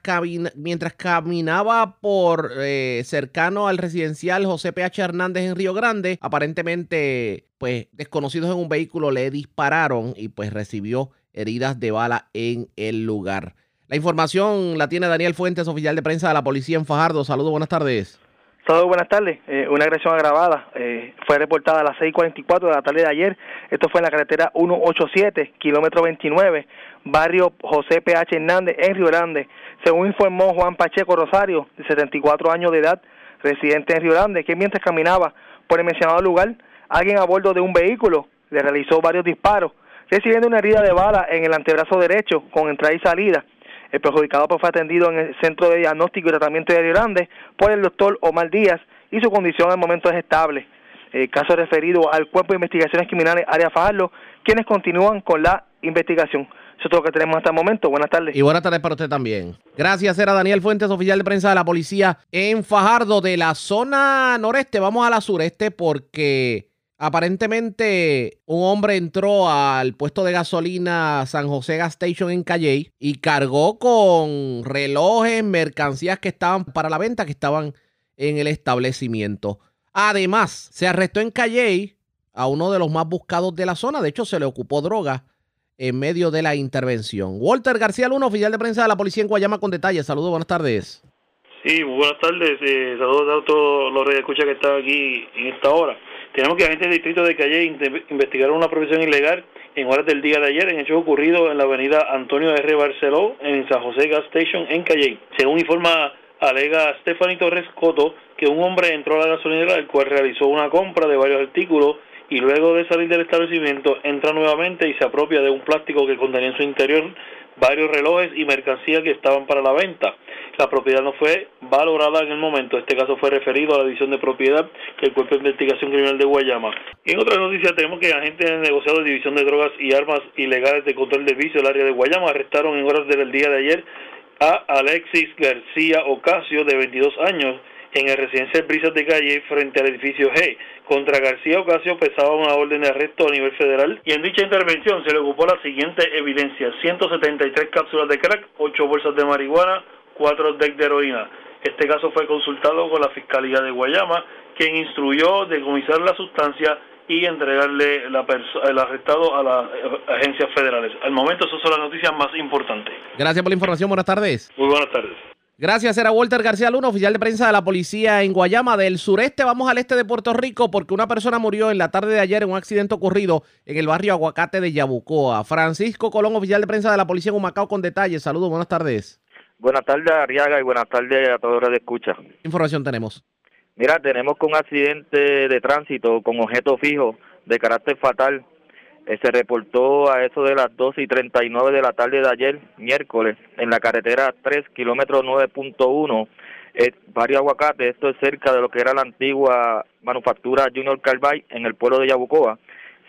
mientras caminaba por eh, cercano al residencial José P.H. Hernández en Río Grande, aparentemente, pues desconocidos en un vehículo le dispararon y pues recibió heridas de bala en el lugar. La información la tiene Daniel Fuentes, oficial de prensa de la policía en Fajardo. Saludos, buenas tardes. Saludos, buenas tardes. Eh, una agresión agravada eh, fue reportada a las 6.44 de la tarde de ayer. Esto fue en la carretera 187, kilómetro 29, barrio José P.H. Hernández, en Río Grande. Según informó Juan Pacheco Rosario, de 74 años de edad, residente en Río Grande, que mientras caminaba por el mencionado lugar, alguien a bordo de un vehículo le realizó varios disparos, recibiendo una herida de bala en el antebrazo derecho con entrada y salida. El perjudicado pues, fue atendido en el Centro de Diagnóstico y Tratamiento de Río Grande por el doctor Omar Díaz y su condición el momento es estable. Caso referido al Cuerpo de Investigaciones Criminales Área Fajardo, quienes continúan con la investigación. Eso es todo lo que tenemos hasta el momento. Buenas tardes. Y buenas tardes para usted también. Gracias, era Daniel Fuentes, oficial de prensa de la policía en Fajardo, de la zona noreste. Vamos a la sureste porque Aparentemente, un hombre entró al puesto de gasolina San José Gas Station en Calley y cargó con relojes, mercancías que estaban para la venta, que estaban en el establecimiento. Además, se arrestó en Calley a uno de los más buscados de la zona. De hecho, se le ocupó droga en medio de la intervención. Walter García Luna, oficial de prensa de la policía en Guayama, con detalles. Saludos, buenas tardes. Sí, buenas tardes. Eh, saludos a todos los escucha que están aquí en esta hora. Tenemos que agentes del distrito de Calle investigaron una profesión ilegal en horas del día de ayer en hechos ocurridos en la avenida Antonio R. Barceló en San José Gas Station en Calle. Según informa alega Stephanie Torres Coto que un hombre entró a la gasolinera el cual realizó una compra de varios artículos y luego de salir del establecimiento entra nuevamente y se apropia de un plástico que contenía en su interior varios relojes y mercancías que estaban para la venta. La propiedad no fue valorada en el momento. Este caso fue referido a la división de propiedad que el Cuerpo de Investigación Criminal de Guayama. Y en otra noticia tenemos que agentes del negociado de división de drogas y armas ilegales de control de vicio del área de Guayama arrestaron en horas del día de ayer a Alexis García Ocasio de 22 años en el residencial Brisas de Calle frente al edificio G. Contra García Ocasio pesaba una orden de arresto a nivel federal y en dicha intervención se le ocupó la siguiente evidencia, 173 cápsulas de crack, 8 bolsas de marihuana, 4 decks de heroína. Este caso fue consultado con la Fiscalía de Guayama, quien instruyó decomisar la sustancia y entregarle la el arrestado a las agencias federales. Al momento, esas son las noticias más importantes. Gracias por la información. Buenas tardes. Muy buenas tardes. Gracias, era Walter García Luna, oficial de prensa de la policía en Guayama. Del sureste vamos al este de Puerto Rico porque una persona murió en la tarde de ayer en un accidente ocurrido en el barrio Aguacate de Yabucoa. Francisco Colón, oficial de prensa de la policía en Humacao con detalles. Saludos, buenas tardes. Buenas tardes, Ariaga, y buenas tardes a todos los de escucha. ¿Qué información tenemos? Mira, tenemos con un accidente de tránsito con objeto fijo de carácter fatal eh, se reportó a eso de las 12 y 39 de la tarde de ayer, miércoles, en la carretera 3, kilómetro 9.1, eh, Barrio Aguacate, esto es cerca de lo que era la antigua manufactura Junior Carbide en el pueblo de Yabucoa.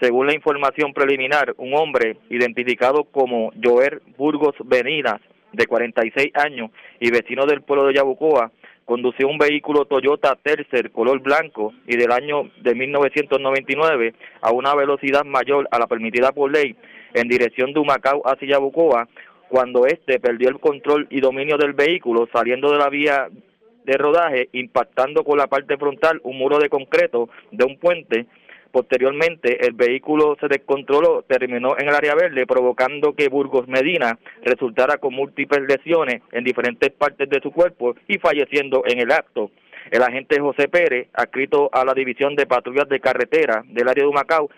Según la información preliminar, un hombre identificado como Joer Burgos Venidas, de 46 años y vecino del pueblo de Yabucoa, condució un vehículo Toyota Tercer color blanco y del año de 1999 a una velocidad mayor a la permitida por ley en dirección de Humacao hacia Yabucoa, cuando éste perdió el control y dominio del vehículo saliendo de la vía de rodaje, impactando con la parte frontal un muro de concreto de un puente. Posteriormente, el vehículo se descontroló, terminó en el área verde, provocando que Burgos Medina resultara con múltiples lesiones en diferentes partes de su cuerpo y falleciendo en el acto. El agente José Pérez, adscrito a la División de Patrullas de Carretera del área de Humacao,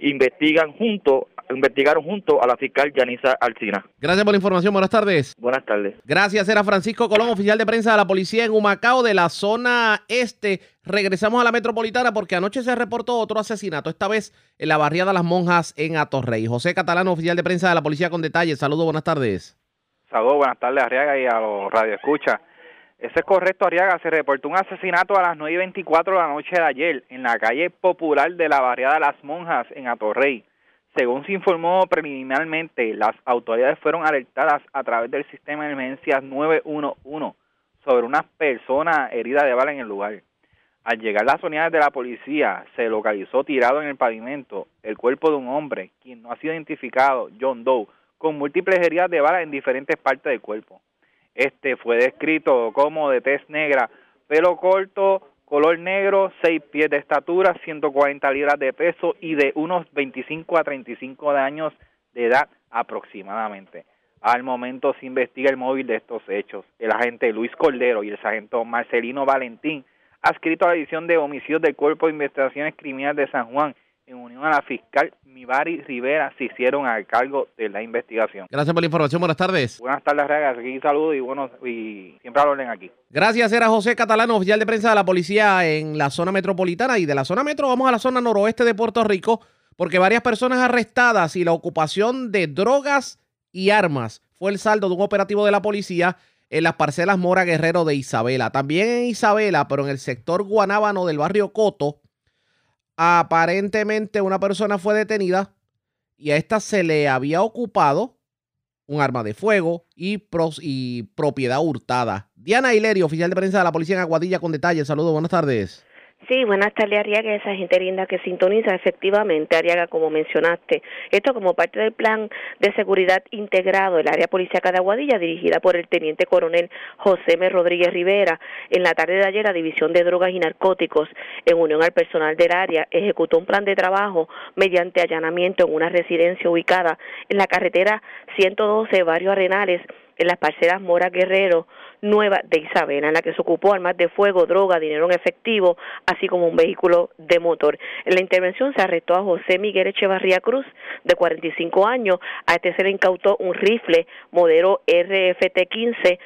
investigan junto investigaron junto a la fiscal Yanisa Alcina. Gracias por la información. Buenas tardes. Buenas tardes. Gracias. Era Francisco Colón, oficial de prensa de la policía en Humacao, de la zona este. Regresamos a la metropolitana porque anoche se reportó otro asesinato, esta vez en la barriada Las Monjas en Atorrey. José Catalano, oficial de prensa de la policía con detalles. Saludos, buenas tardes. Saludos, buenas tardes, Arriaga, y a los radioescuchas. Eso es correcto, Arriaga. Se reportó un asesinato a las 9 y 24 de la noche de ayer en la calle popular de la barriada Las Monjas en Atorrey. Según se informó preliminarmente, las autoridades fueron alertadas a través del sistema de emergencias 911 sobre una persona herida de bala en el lugar. Al llegar las unidades de la policía, se localizó tirado en el pavimento el cuerpo de un hombre, quien no ha sido identificado, John Doe, con múltiples heridas de bala en diferentes partes del cuerpo. Este fue descrito como de tez negra, pelo corto, color negro, 6 pies de estatura, 140 libras de peso y de unos 25 a 35 de años de edad aproximadamente. Al momento se investiga el móvil de estos hechos. El agente Luis Cordero y el sargento Marcelino Valentín, adscrito a la edición de homicidios del Cuerpo de Investigaciones Criminales de San Juan, en unión a la fiscal Mibari Rivera, se hicieron al cargo de la investigación. Gracias por la información. Buenas tardes. Buenas tardes, Regas. Aquí saludos y bueno, y siempre hablen aquí. Gracias, era José Catalano, oficial de prensa de la policía en la zona metropolitana. Y de la zona metro vamos a la zona noroeste de Puerto Rico, porque varias personas arrestadas y la ocupación de drogas y armas fue el saldo de un operativo de la policía en las parcelas Mora Guerrero de Isabela. También en Isabela, pero en el sector guanábano del barrio Coto, aparentemente una persona fue detenida y a esta se le había ocupado un arma de fuego y, propiedad hurtada. Diana Hilerio, oficial de prensa de la policía en Aguadilla, con detalles. Saludos, buenas tardes. Sí, buenas tardes, Ariaga, esa gente linda que sintoniza efectivamente, Ariaga, como mencionaste. Esto como parte del plan de seguridad integrado del área policíaca de Aguadilla, dirigida por el teniente coronel José M. Rodríguez Rivera. En la tarde de ayer, la División de Drogas y Narcóticos, en unión al personal del área, ejecutó un plan de trabajo mediante allanamiento en una residencia ubicada en la carretera 112, Barrio Arenales, en las parcelas Mora Guerrero, Nueva de Isabela, en la que se ocupó armas de fuego, droga, dinero en efectivo, así como un vehículo de motor. En la intervención se arrestó a José Miguel Echevarría Cruz, de 45 años. A este se le incautó un rifle modelo RFT-15,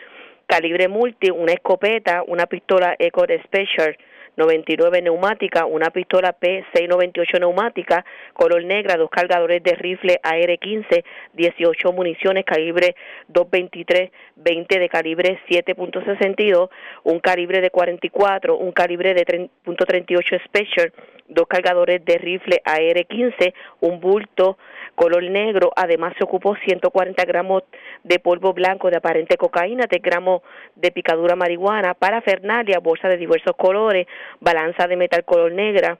calibre multi, una escopeta, una pistola Eco Special 99 neumática, una pistola P698 neumática, color negra, dos cargadores de rifle AR-15, 18 municiones calibre 223, 20 de calibre 7.62, un calibre de 44, un calibre de .38 Special, dos cargadores de rifle AR-15, un bulto color negro. Además, se ocupó 140 gramos de polvo blanco de aparente cocaína, 3 gramos de picadura marihuana, parafernalia, bolsa de diversos colores, balanza de metal color negra,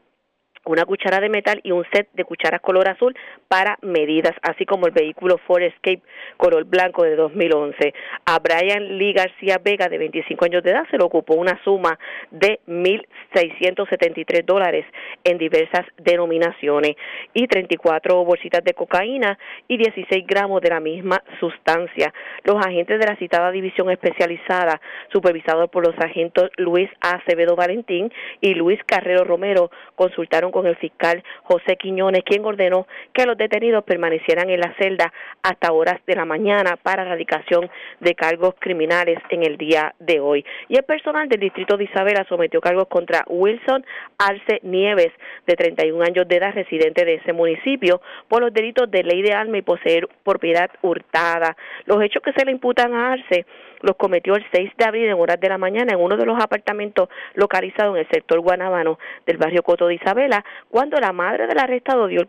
una cuchara de metal y un set de cucharas color azul para medidas, así como el vehículo Ford Escape color blanco de 2011. A Brian Lee García Vega, de 25 años de edad, se le ocupó una suma de 1.673 dólares en diversas denominaciones y 34 bolsitas de cocaína y 16 gramos de la misma sustancia. Los agentes de la citada división especializada, supervisados por los agentes Luis Acevedo Valentín y Luis Carrero Romero, consultaron con el fiscal José Quiñones, quien ordenó que los detenidos permanecieran en la celda hasta horas de la mañana para erradicación de cargos criminales en el día de hoy. Y el personal del distrito de Isabela sometió cargos contra Wilson Arce Nieves, de 31 años de edad, residente de ese municipio, por los delitos de ley de arma y poseer propiedad hurtada. Los hechos que se le imputan a Arce los cometió el 6 de abril en horas de la mañana en uno de los apartamentos localizados en el sector guanabano del barrio Coto de Isabela, cuando la madre del arrestado dio,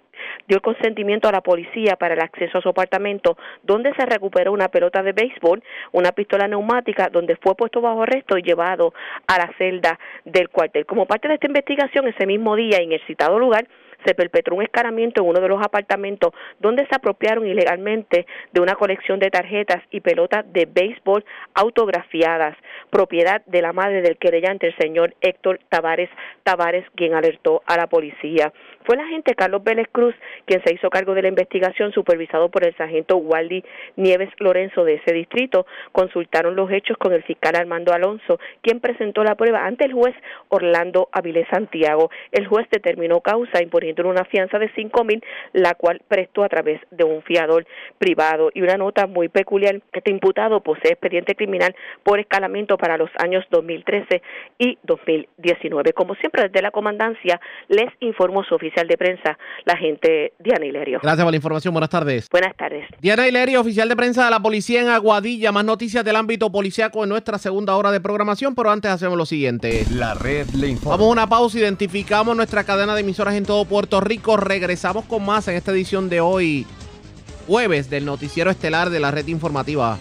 dio el consentimiento a la policía para el acceso a su apartamento, donde se recuperó una pelota de béisbol, una pistola neumática, donde fue puesto bajo arresto y llevado a la celda del cuartel. Como parte de esta investigación, ese mismo día en el citado lugar, se perpetró un escaramiento en uno de los apartamentos donde se apropiaron ilegalmente de una colección de tarjetas y pelotas de béisbol autografiadas, propiedad de la madre del querellante, el señor Héctor Tavares Tavares, quien alertó a la policía. Fue el agente Carlos Vélez Cruz quien se hizo cargo de la investigación, supervisado por el sargento Waldi Nieves Lorenzo de ese distrito. Consultaron los hechos con el fiscal Armando Alonso, quien presentó la prueba ante el juez Orlando Avilés Santiago. El juez determinó causa imponiendo una fianza de cinco mil, la cual prestó a través de un fiador privado. Y una nota muy peculiar, este imputado posee expediente criminal por escalamiento para los años 2013 y 2019. Como siempre, desde la comandancia les informó su oficial de prensa, la gente Diana Hilerio. Gracias por la información. Buenas tardes. Buenas tardes. Diana Hilerio, oficial de prensa de la policía en Aguadilla. Más noticias del ámbito policiaco en nuestra segunda hora de programación, pero antes hacemos lo siguiente. La red le informa. Vamos a una pausa, identificamos nuestra cadena de emisoras en todo Puerto Rico. Regresamos con más en esta edición de hoy, jueves, del noticiero estelar de la red informativa.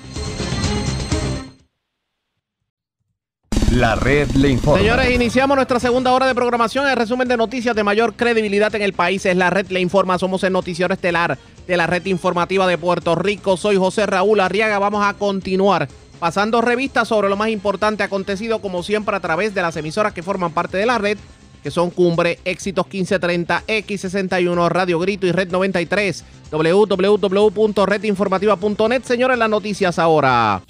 La red le informa. Señores, iniciamos nuestra segunda hora de programación. El resumen de noticias de mayor credibilidad en el país es la red le informa. Somos el noticiero estelar de la red informativa de Puerto Rico. Soy José Raúl Arriaga. Vamos a continuar pasando revistas sobre lo más importante acontecido, como siempre, a través de las emisoras que forman parte de la red, que son Cumbre, Éxitos 1530, X61, Radio Grito y Red 93, www.redinformativa.net. Señores, las noticias ahora.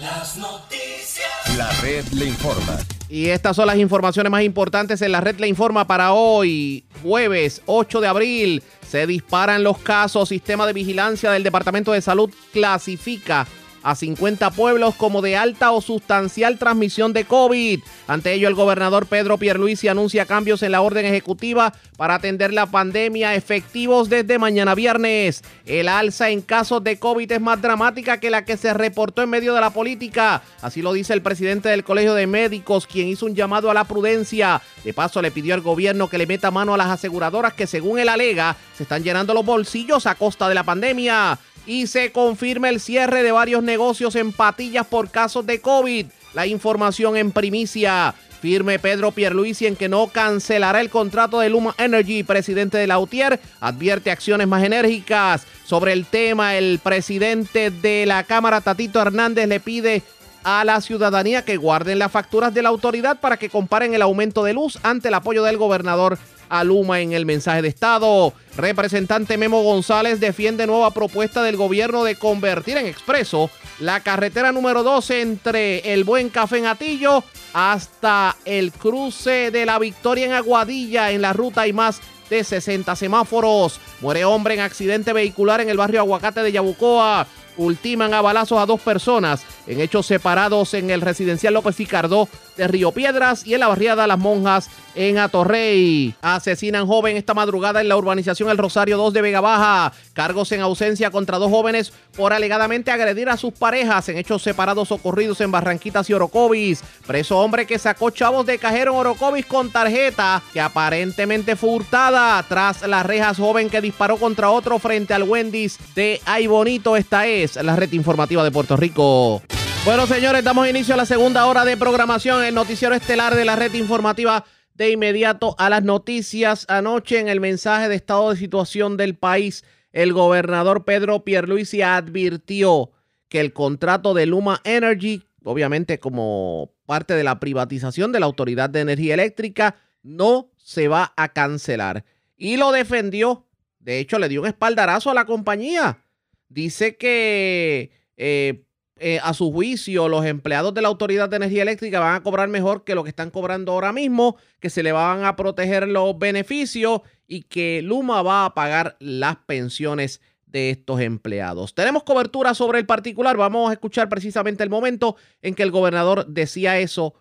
Las noticias. La red le informa. Y estas son las informaciones más importantes en la red le informa para hoy, jueves 8 de abril. Se disparan los casos. Sistema de vigilancia del Departamento de Salud clasifica a 50 pueblos como de alta o sustancial transmisión de COVID. Ante ello, el gobernador Pedro Pierluisi anuncia cambios en la orden ejecutiva para atender la pandemia efectivos desde mañana viernes. El alza en casos de COVID es más dramática que la que se reportó en medio de la política. Así lo dice el presidente del Colegio de Médicos, quien hizo un llamado a la prudencia. De paso, le pidió al gobierno que le meta mano a las aseguradoras que, según él alega, se están llenando los bolsillos a costa de la pandemia y se confirma el cierre de varios negocios en patillas por casos de COVID. La información en primicia. Firme Pedro Pierluisi en que no cancelará el contrato de Luma Energy. Presidente de la UTIER advierte acciones más enérgicas. Sobre el tema, el presidente de la Cámara, Tatito Hernández, le pide a la ciudadanía que guarden las facturas de la autoridad para que comparen el aumento de luz ante el apoyo del gobernador a Luma en el mensaje de Estado. Representante Memo González defiende nueva propuesta del gobierno de convertir en expreso la carretera número 12 entre el Buen Café en Atillo hasta el cruce de la Victoria en Aguadilla. En la ruta hay más de 60 semáforos. Muere hombre en accidente vehicular en el barrio Aguacate de Yabucoa. Ultiman a balazos a dos personas en hechos separados en el residencial López Cardó de Río Piedras y en la barriada Las Monjas en Atorrey. Asesinan joven esta madrugada en la urbanización El Rosario 2 de Vega Baja. Cargos en ausencia contra dos jóvenes por alegadamente agredir a sus parejas en hechos separados ocurridos en Barranquitas y Orocovis. Preso hombre que sacó chavos de cajero en Orocovis con tarjeta que aparentemente fue hurtada tras las rejas joven que disparó contra otro frente al Wendy's de Ay Bonito. Esta es la red informativa de Puerto Rico. Bueno, señores, damos inicio a la segunda hora de programación, el noticiero estelar de la red informativa. De inmediato a las noticias. Anoche en el mensaje de estado de situación del país, el gobernador Pedro Pierluisi advirtió que el contrato de Luma Energy, obviamente como parte de la privatización de la Autoridad de Energía Eléctrica, no se va a cancelar. Y lo defendió. De hecho, le dio un espaldarazo a la compañía. Dice que eh, eh, a su juicio, los empleados de la Autoridad de Energía Eléctrica van a cobrar mejor que lo que están cobrando ahora mismo, que se le van a proteger los beneficios y que Luma va a pagar las pensiones de estos empleados. Tenemos cobertura sobre el particular. Vamos a escuchar precisamente el momento en que el gobernador decía eso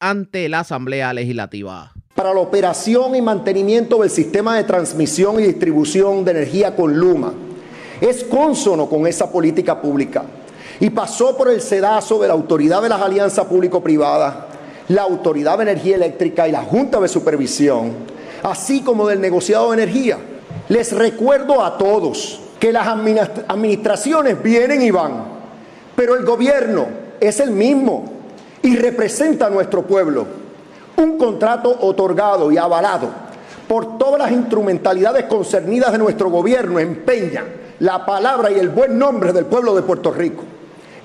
ante la Asamblea Legislativa. Para la operación y mantenimiento del sistema de transmisión y distribución de energía con Luma, es consono con esa política pública y pasó por el sedazo de la Autoridad de las Alianzas Público-Privadas, la Autoridad de Energía Eléctrica y la Junta de Supervisión, así como del negociado de energía. Les recuerdo a todos que las administraciones vienen y van, pero el gobierno es el mismo y representa a nuestro pueblo. Un contrato otorgado y avalado por todas las instrumentalidades concernidas de nuestro gobierno empeña la palabra y el buen nombre del pueblo de Puerto Rico.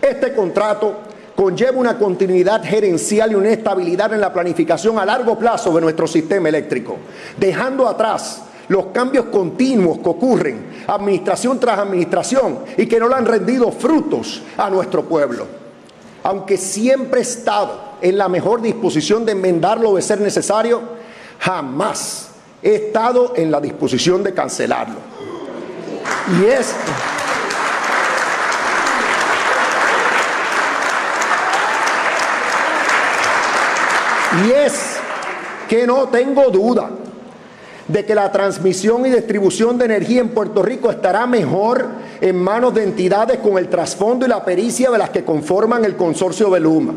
Este contrato conlleva una continuidad gerencial y una estabilidad en la planificación a largo plazo de nuestro sistema eléctrico, dejando atrás los cambios continuos que ocurren administración tras administración y que no le han rendido frutos a nuestro pueblo. Aunque siempre he estado en la mejor disposición de enmendarlo de ser necesario, jamás he estado en la disposición de cancelarlo. Y es... Y es que no tengo duda de que la transmisión y distribución de energía en Puerto Rico estará mejor en manos de entidades con el trasfondo y la pericia de las que conforman el consorcio de Luma.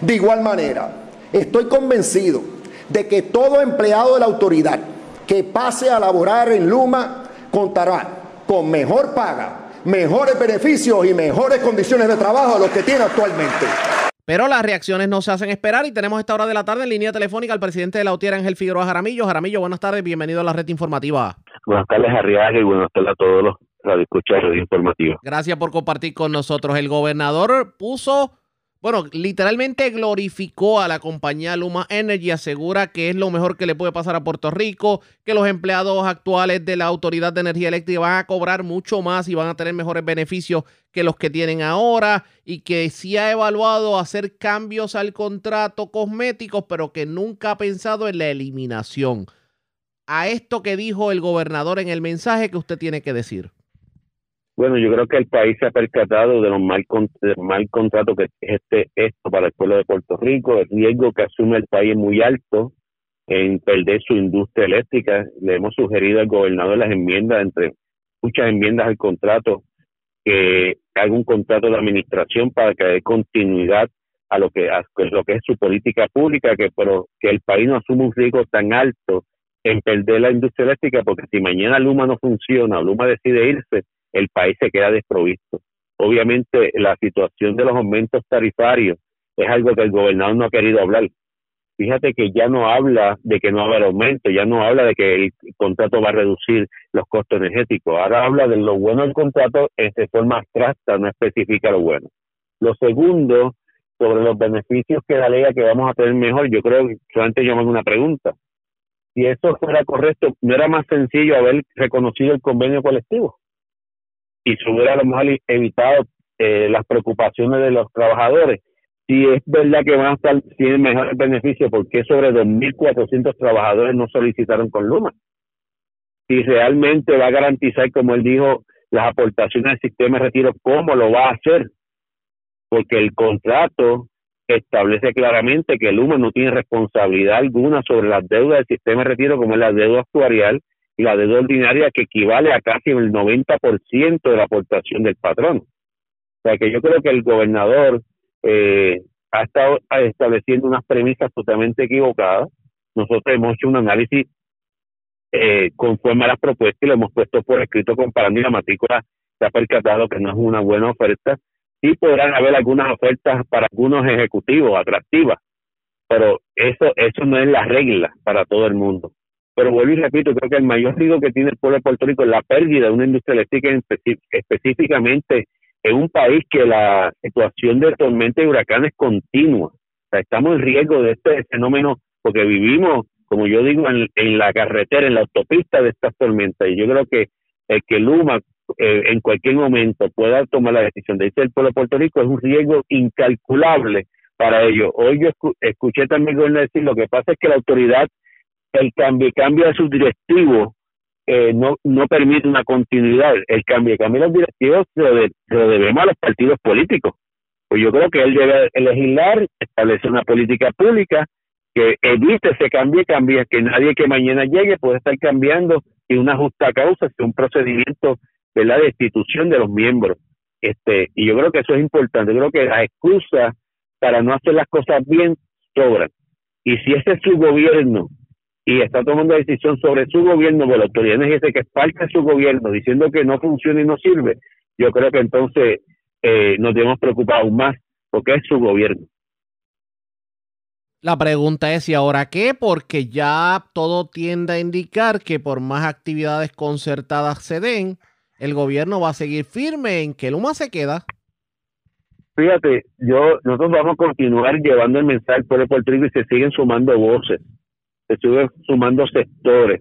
De igual manera, estoy convencido de que todo empleado de la autoridad que pase a laborar en Luma contará con mejor paga, mejores beneficios y mejores condiciones de trabajo de los que tiene actualmente. Pero las reacciones no se hacen esperar y tenemos esta hora de la tarde en línea telefónica al presidente de la UTIER, Ángel Figueroa Jaramillo. Jaramillo, buenas tardes, bienvenido a la red informativa. Buenas tardes, Arriaga, y buenas tardes a todos los radioescuchas de red informativa. Gracias por compartir con nosotros. El gobernador puso bueno, literalmente glorificó a la compañía Luma Energy, asegura que es lo mejor que le puede pasar a Puerto Rico, que los empleados actuales de la Autoridad de Energía Eléctrica van a cobrar mucho más y van a tener mejores beneficios que los que tienen ahora y que sí ha evaluado hacer cambios al contrato cosméticos, pero que nunca ha pensado en la eliminación. A esto que dijo el gobernador en el mensaje que usted tiene que decir. Bueno, yo creo que el país se ha percatado de lo mal, mal contrato que es este, esto para el pueblo de Puerto Rico, el riesgo que asume el país es muy alto en perder su industria eléctrica. Le hemos sugerido al gobernador las enmiendas, entre muchas enmiendas al contrato, que haga un contrato de administración para que dé continuidad a lo que, a lo que es su política pública, que, pero que el país no asuma un riesgo tan alto en perder la industria eléctrica, porque si mañana Luma no funciona Luma decide irse, el país se queda desprovisto. Obviamente la situación de los aumentos tarifarios es algo que el gobernador no ha querido hablar. Fíjate que ya no habla de que no va a haber aumento, ya no habla de que el contrato va a reducir los costos energéticos, ahora habla de lo bueno del contrato de forma abstracta, no especifica lo bueno. Lo segundo, sobre los beneficios que la ley que vamos a tener mejor, yo creo que solamente yo me hago una pregunta. Si eso fuera correcto, ¿no era más sencillo haber reconocido el convenio colectivo? Y se hubiera a lo mejor evitado eh, las preocupaciones de los trabajadores. Si es verdad que van a estar, tienen mejores beneficios, ¿por qué sobre 2.400 trabajadores no solicitaron con Luma? Si realmente va a garantizar, como él dijo, las aportaciones al sistema de retiro, ¿cómo lo va a hacer? Porque el contrato establece claramente que Luma no tiene responsabilidad alguna sobre las deudas del sistema de retiro, como es la deuda actuarial la deuda ordinaria que equivale a casi el 90% de la aportación del patrón. O sea que yo creo que el gobernador eh, ha estado estableciendo unas premisas totalmente equivocadas. Nosotros hemos hecho un análisis eh, conforme a las propuestas y lo hemos puesto por escrito comparando y la matrícula se ha percatado que no es una buena oferta. Sí podrán haber algunas ofertas para algunos ejecutivos atractivas, pero eso, eso no es la regla para todo el mundo. Pero vuelvo y repito, creo que el mayor riesgo que tiene el pueblo de Puerto Rico es la pérdida de una industria eléctrica específicamente en un país que la situación de tormenta y huracanes es continua. Estamos en riesgo de este fenómeno porque vivimos, como yo digo, en, la carretera, en la autopista de estas tormentas. Y yo creo que el que Luma eh, en cualquier momento pueda tomar la decisión de irse del pueblo de Puerto Rico es un riesgo incalculable para ellos. Hoy yo escuché también decir lo que pasa es que la autoridad el cambio, cambio de sus directivos eh, no, no permite una continuidad. El cambio, cambio de los directivos se lo, debemos a los partidos políticos. Pues yo creo que él debe legislar, establecer una política pública que evite ese cambio y cambie, que nadie que mañana llegue pueda estar cambiando sin una justa causa, sin un procedimiento de la destitución de los miembros. Este, y yo creo que eso es importante. Yo creo que las excusas para no hacer las cosas bien sobran. Y si ese es su gobierno y está tomando decisión sobre su gobierno, por la autoridad dice que es parte de su gobierno, diciendo que no funciona y no sirve, yo creo que entonces eh, nos debemos preocupar aún más porque es su gobierno. La pregunta es, ¿y ahora qué? Porque ya todo tiende a indicar que por más actividades concertadas se den, el gobierno va a seguir firme en que Luma se queda. Fíjate, yo nosotros vamos a continuar llevando el mensaje por el Puerto Rico y se siguen sumando voces, siguen sumando sectores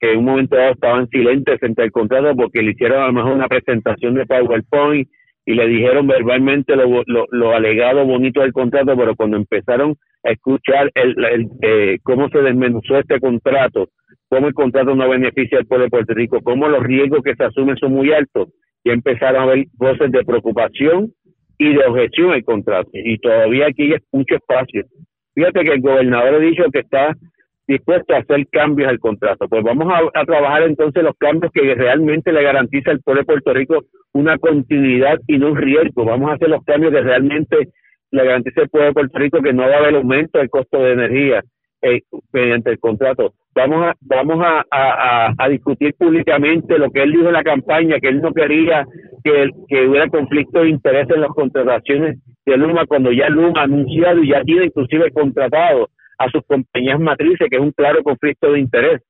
que en un momento dado estaban silentes frente al contrato porque le hicieron a lo mejor una presentación de PowerPoint y le dijeron verbalmente lo, lo, lo alegado bonito del contrato, pero cuando empezaron a escuchar el, eh, cómo se desmenuzó este contrato, cómo el contrato no beneficia al pueblo de Puerto Rico, cómo los riesgos que se asumen son muy altos, y empezaron a haber voces de preocupación y de objeción al contrato. Y todavía aquí hay mucho espacio. Fíjate que el gobernador ha dicho que está dispuesto a hacer cambios al contrato. Pues vamos a, trabajar entonces los cambios que realmente le garantiza al pueblo de Puerto Rico una continuidad y no un riesgo. Vamos a hacer los cambios que realmente le garantiza al pueblo de Puerto Rico que no va a haber aumento del costo de energía eh, mediante el contrato. Vamos a vamos a, a, a, discutir públicamente lo que él dijo en la campaña, que él no quería que, que hubiera conflicto de interés en las contrataciones de Luma, cuando ya Luma ha anunciado y ya tiene inclusive contratado a sus compañías matrices, que es un claro conflicto de interés.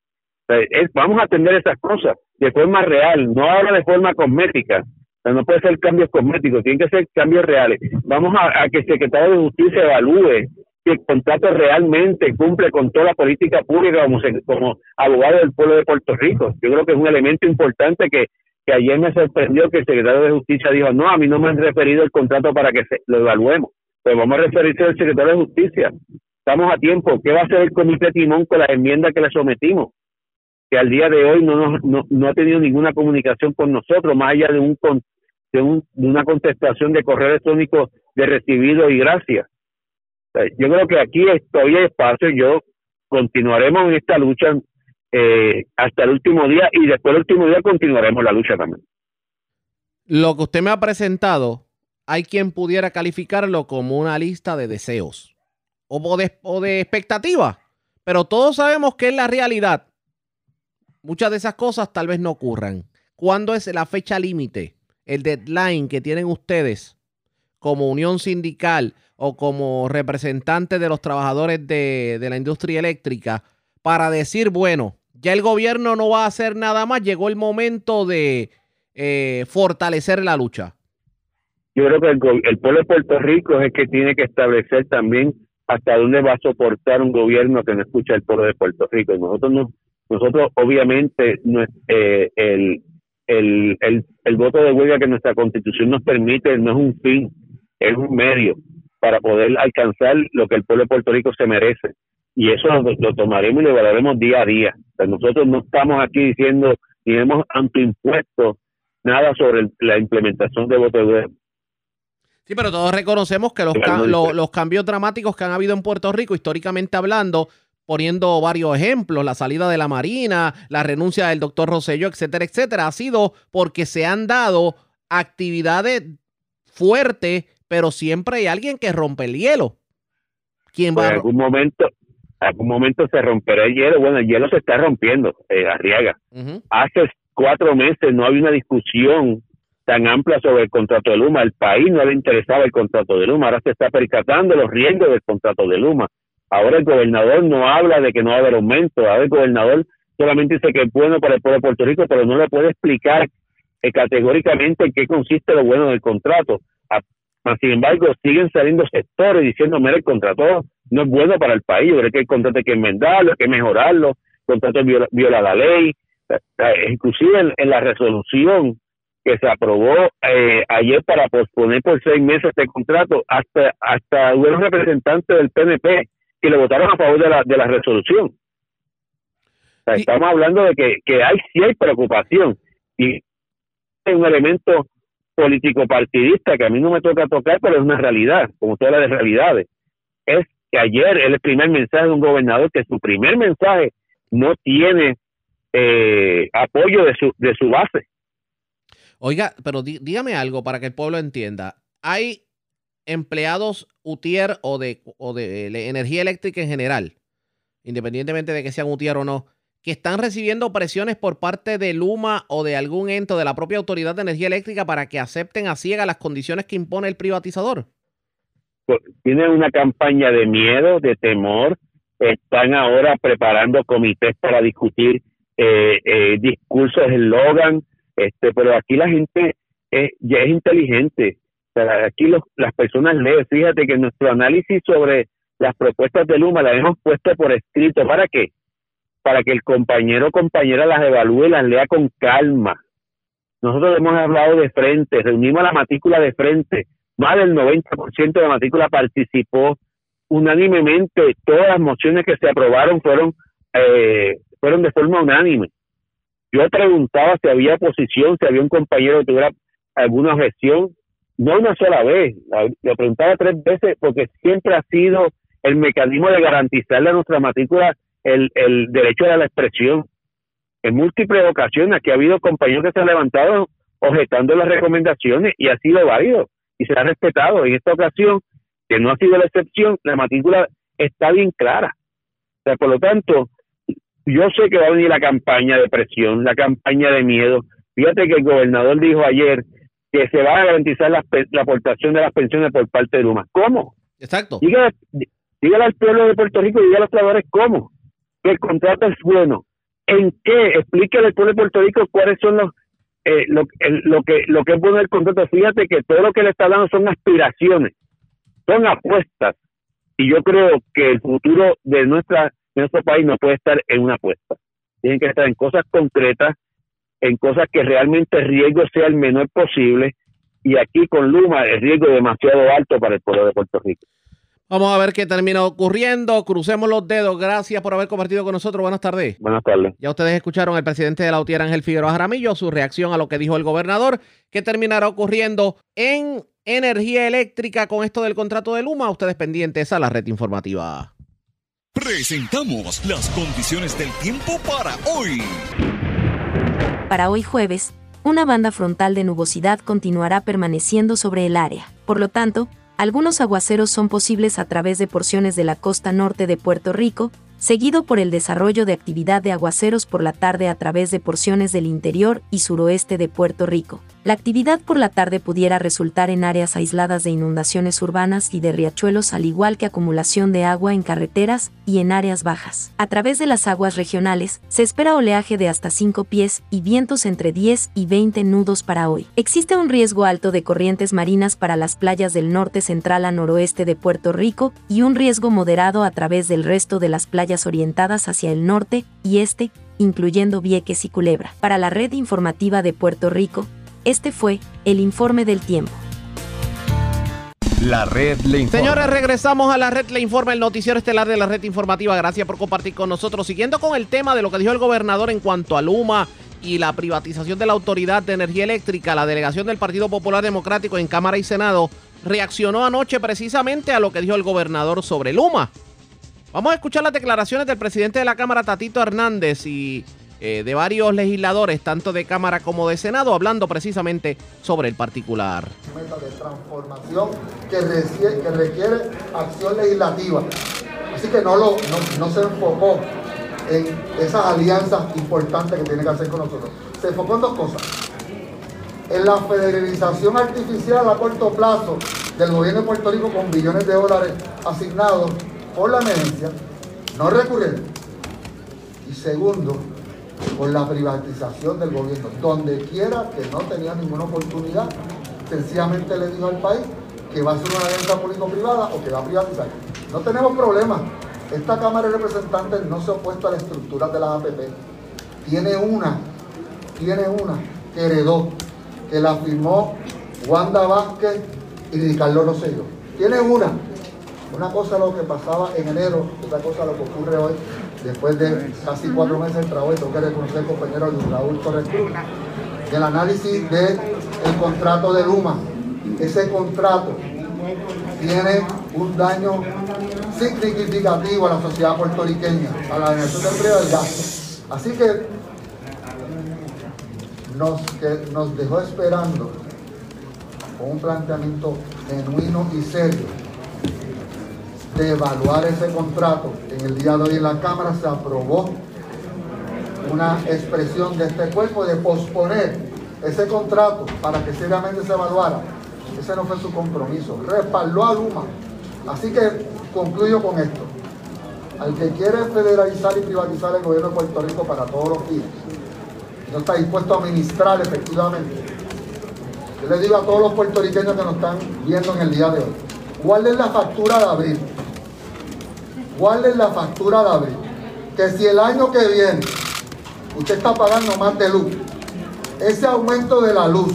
vamos a atender esas cosas de forma real, no ahora de forma cosmética. no puede ser cambios cosméticos, tienen que ser cambios reales. Vamos a, que el secretario de Justicia evalúe si el contrato realmente cumple con toda la política pública como, como abogado del pueblo de Puerto Rico. Yo creo que es un elemento importante que, que ayer me sorprendió que el secretario de Justicia dijo, no, a mí no me han referido el contrato para que se, lo evaluemos. Pues vamos a referirse al secretario de Justicia estamos a tiempo. ¿Qué va a hacer el Comité Timón con la enmienda que le sometimos? Que al día de hoy no, no, no ha tenido ninguna comunicación con nosotros, más allá de, un, de, un, de una contestación de correo electrónico de recibido y gracias. Yo creo que aquí todavía hay espacio. Yo continuaremos en esta lucha eh, hasta el último día y después del último día continuaremos la lucha también. Lo que usted me ha presentado, hay quien pudiera calificarlo como una lista de deseos o de, o de expectativa. Pero todos sabemos que es la realidad. Muchas de esas cosas tal vez no ocurran. ¿Cuándo es la fecha límite? El deadline que tienen ustedes como unión sindical o como representante de los trabajadores de, de la industria eléctrica para decir, bueno, ya el gobierno no va a hacer nada más, llegó el momento de eh, fortalecer la lucha. Yo creo que el, pueblo de Puerto Rico es que tiene que establecer también hasta dónde va a soportar un gobierno que no escucha el pueblo de Puerto Rico. Nosotros no, nosotros obviamente eh, el, el, el, el voto de huelga que nuestra constitución nos permite no es un fin, es un medio para poder alcanzar lo que el pueblo de Puerto Rico se merece. Y eso lo, tomaremos y lo evaluaremos día a día. nosotros no estamos aquí diciendo ni hemos autoimpuesto nada sobre la implementación de voto de huelga Sí, pero todos reconocemos que los, los cambios dramáticos que han habido en Puerto Rico, históricamente hablando, poniendo varios ejemplos, la salida de la Marina, la renuncia del doctor Rosselló, etcétera, etcétera, ha sido porque se han dado actividades fuertes, pero siempre hay alguien que rompe el hielo. ¿Quién va? en algún momento, algún momento se romperá el hielo. Bueno, el hielo se está rompiendo, eh, Arriaga. Hace cuatro meses no había una discusión tan amplia sobre el contrato de Luma. El país no le interesaba el contrato de Luma, ahora se está percatando los riesgos del contrato de Luma. Ahora el gobernador no habla de que no va a haber aumento, ahora el gobernador solamente dice que es bueno para el pueblo de Puerto Rico, pero no le puede explicar eh, categóricamente en qué consiste lo bueno del contrato. sin embargo, siguen saliendo sectores diciendo, mira, el contrato no es bueno para el país, yo que el contrato hay que enmendarlo, hay que mejorarlo, el contrato viola, la ley, inclusive en la resolución que se aprobó eh, ayer para posponer por seis meses este contrato, hasta hasta hubo un representante del PNP que le votaron a favor de la, de la resolución. estamos hablando de que, que hay sí hay preocupación y es un elemento político partidista que a mí no me toca tocar, pero es una realidad, como todas las realidades. Es que ayer el primer mensaje de un gobernador que su primer mensaje no tiene eh, apoyo de su, de su base Oiga, pero dí- dígame algo para que el pueblo entienda. Hay empleados UTIER o de, o de energía eléctrica en general, independientemente de que sean UTIER o no, que están recibiendo presiones por parte de Luma o de algún ente de la propia Autoridad de Energía Eléctrica para que acepten a ciega las condiciones que impone el privatizador. Pues, Tienen una campaña de miedo, de temor. Están ahora preparando comités para discutir eh, eh, discursos, eslogan. Este, pero aquí la gente es, ya es inteligente. Aquí los, las personas leen. Fíjate que nuestro análisis sobre las propuestas de Luma las hemos puesto por escrito. ¿Para qué? Para que el compañero o compañera las evalúe y las lea con calma. Nosotros hemos hablado de frente, reunimos la matrícula de frente. Más del 90% de la matrícula participó unánimemente. Todas las mociones que se aprobaron fueron, eh, fueron de forma unánime. Yo preguntaba si había oposición, si había un compañero que tuviera alguna objeción. No una sola vez, lo preguntaba tres veces porque siempre ha sido el mecanismo de garantizarle a nuestra matrícula el, el derecho a la expresión. En múltiples ocasiones aquí ha habido compañeros que se han levantado objetando las recomendaciones y ha sido válido y se ha respetado. En esta ocasión, que no ha sido la excepción, la matrícula está bien clara. O sea, por lo tanto, yo sé que va a venir la campaña de presión, la campaña de miedo. Fíjate que el gobernador dijo ayer que se va a garantizar la, la aportación de las pensiones por parte de Luma. ¿Cómo? Exacto. Dígale, dígale al pueblo de Puerto Rico y dígale a los trabajadores cómo. Que el contrato es bueno. ¿En qué? Explíquele al pueblo de Puerto Rico cuáles son los eh, lo, el- lo que lo que es bueno del contrato. Fíjate que todo lo que le está dando son aspiraciones, son apuestas. Y yo creo que el futuro de nuestra nuestro país no puede estar en una apuesta. Tienen que estar en cosas concretas, en cosas que realmente el riesgo sea el menor posible. Y aquí con Luma el riesgo es demasiado alto para el pueblo de Puerto Rico. Vamos a ver qué termina ocurriendo. Crucemos los dedos. Gracias por haber compartido con nosotros. Buenas tardes. Buenas tardes. Ya ustedes escucharon al presidente de la UTIER, Ángel Figueroa Jaramillo, su reacción a lo que dijo el gobernador, que terminará ocurriendo en energía eléctrica con esto del contrato de Luma. Ustedes pendientes a la red informativa. Presentamos las condiciones del tiempo para hoy. Para hoy jueves, una banda frontal de nubosidad continuará permaneciendo sobre el área. Por lo tanto, algunos aguaceros son posibles a través de porciones de la costa norte de Puerto Rico, seguido por el desarrollo de actividad de aguaceros por la tarde a través de porciones del interior y suroeste de Puerto Rico. La actividad por la tarde pudiera resultar en áreas aisladas de inundaciones urbanas y de riachuelos al igual que acumulación de agua en carreteras y en áreas bajas. A través de las aguas regionales, se espera oleaje de hasta 5 pies y vientos entre 10 y 20 nudos para hoy. Existe un riesgo alto de corrientes marinas para las playas del norte central a noroeste de Puerto Rico y un riesgo moderado a través del resto de las playas orientadas hacia el norte y este, incluyendo Vieques y Culebra. Para la red informativa de Puerto Rico, este fue el informe del tiempo. La red le informa. Señores, regresamos a la red Le Informa, el noticiero estelar de la red informativa. Gracias por compartir con nosotros. Siguiendo con el tema de lo que dijo el gobernador en cuanto a Luma y la privatización de la Autoridad de Energía Eléctrica, la delegación del Partido Popular Democrático en Cámara y Senado reaccionó anoche precisamente a lo que dijo el gobernador sobre Luma. Vamos a escuchar las declaraciones del presidente de la Cámara, Tatito Hernández, y eh, de varios legisladores, tanto de Cámara como de Senado, hablando precisamente sobre el particular. meta de transformación que, requiere acción legislativa. Así que no, lo, no, no se enfocó en esas alianzas importantes que tiene que hacer con nosotros. Se enfocó en dos cosas. En la federalización artificial a corto plazo del gobierno de Puerto Rico con billones de dólares asignados por la emergencia, no recurrente. Y segundo, por la privatización del gobierno. Donde quiera que no tenía ninguna oportunidad, sencillamente le dijo al país que va a ser una alianza público-privada o que va a privatizar. No tenemos problema. Esta Cámara de Representantes no se ha opuesto a la estructura de la APP. Tiene una, tiene una que heredó, que la firmó Wanda Vázquez y Ricardo Rosselló. Tiene una. Una cosa lo que pasaba en enero, otra cosa lo que ocurre hoy, después de casi cuatro meses de trabajo, y tengo que reconocer compañero Luis Raúl Torres Cruz, del análisis del contrato de Luma. Ese contrato tiene un daño significativo a la sociedad puertorriqueña, a la generación de empleo y del gasto. Así que nos, que nos dejó esperando con un planteamiento genuino y serio de evaluar ese contrato. En el día de hoy en la Cámara se aprobó una expresión de este cuerpo de posponer ese contrato para que seriamente se evaluara. Ese no fue su compromiso. Respaldó a Luma. Así que concluyo con esto. Al que quiere federalizar y privatizar el gobierno de Puerto Rico para todos los días, no está dispuesto a administrar efectivamente. Yo le digo a todos los puertorriqueños que nos están viendo en el día de hoy, guarden la factura de abril. Guarden la factura de abril. Que si el año que viene usted está pagando más de luz, ese aumento de la luz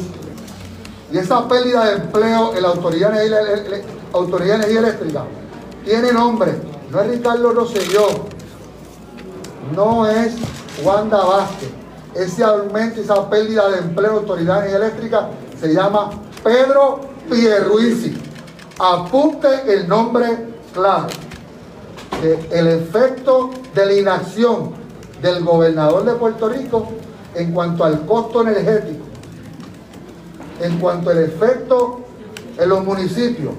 y esa pérdida de empleo en la Autoridad de Energía, Eléctrica tiene nombre. No es Ricardo Rosselló, no es Wanda Vázquez. Ese aumento y esa pérdida de empleo en la Autoridad de Energía Eléctrica se llama Pedro Pierruisi. Apunte el nombre claro. Que el efecto de la inacción del gobernador de Puerto Rico en cuanto al costo energético, en cuanto al efecto en los municipios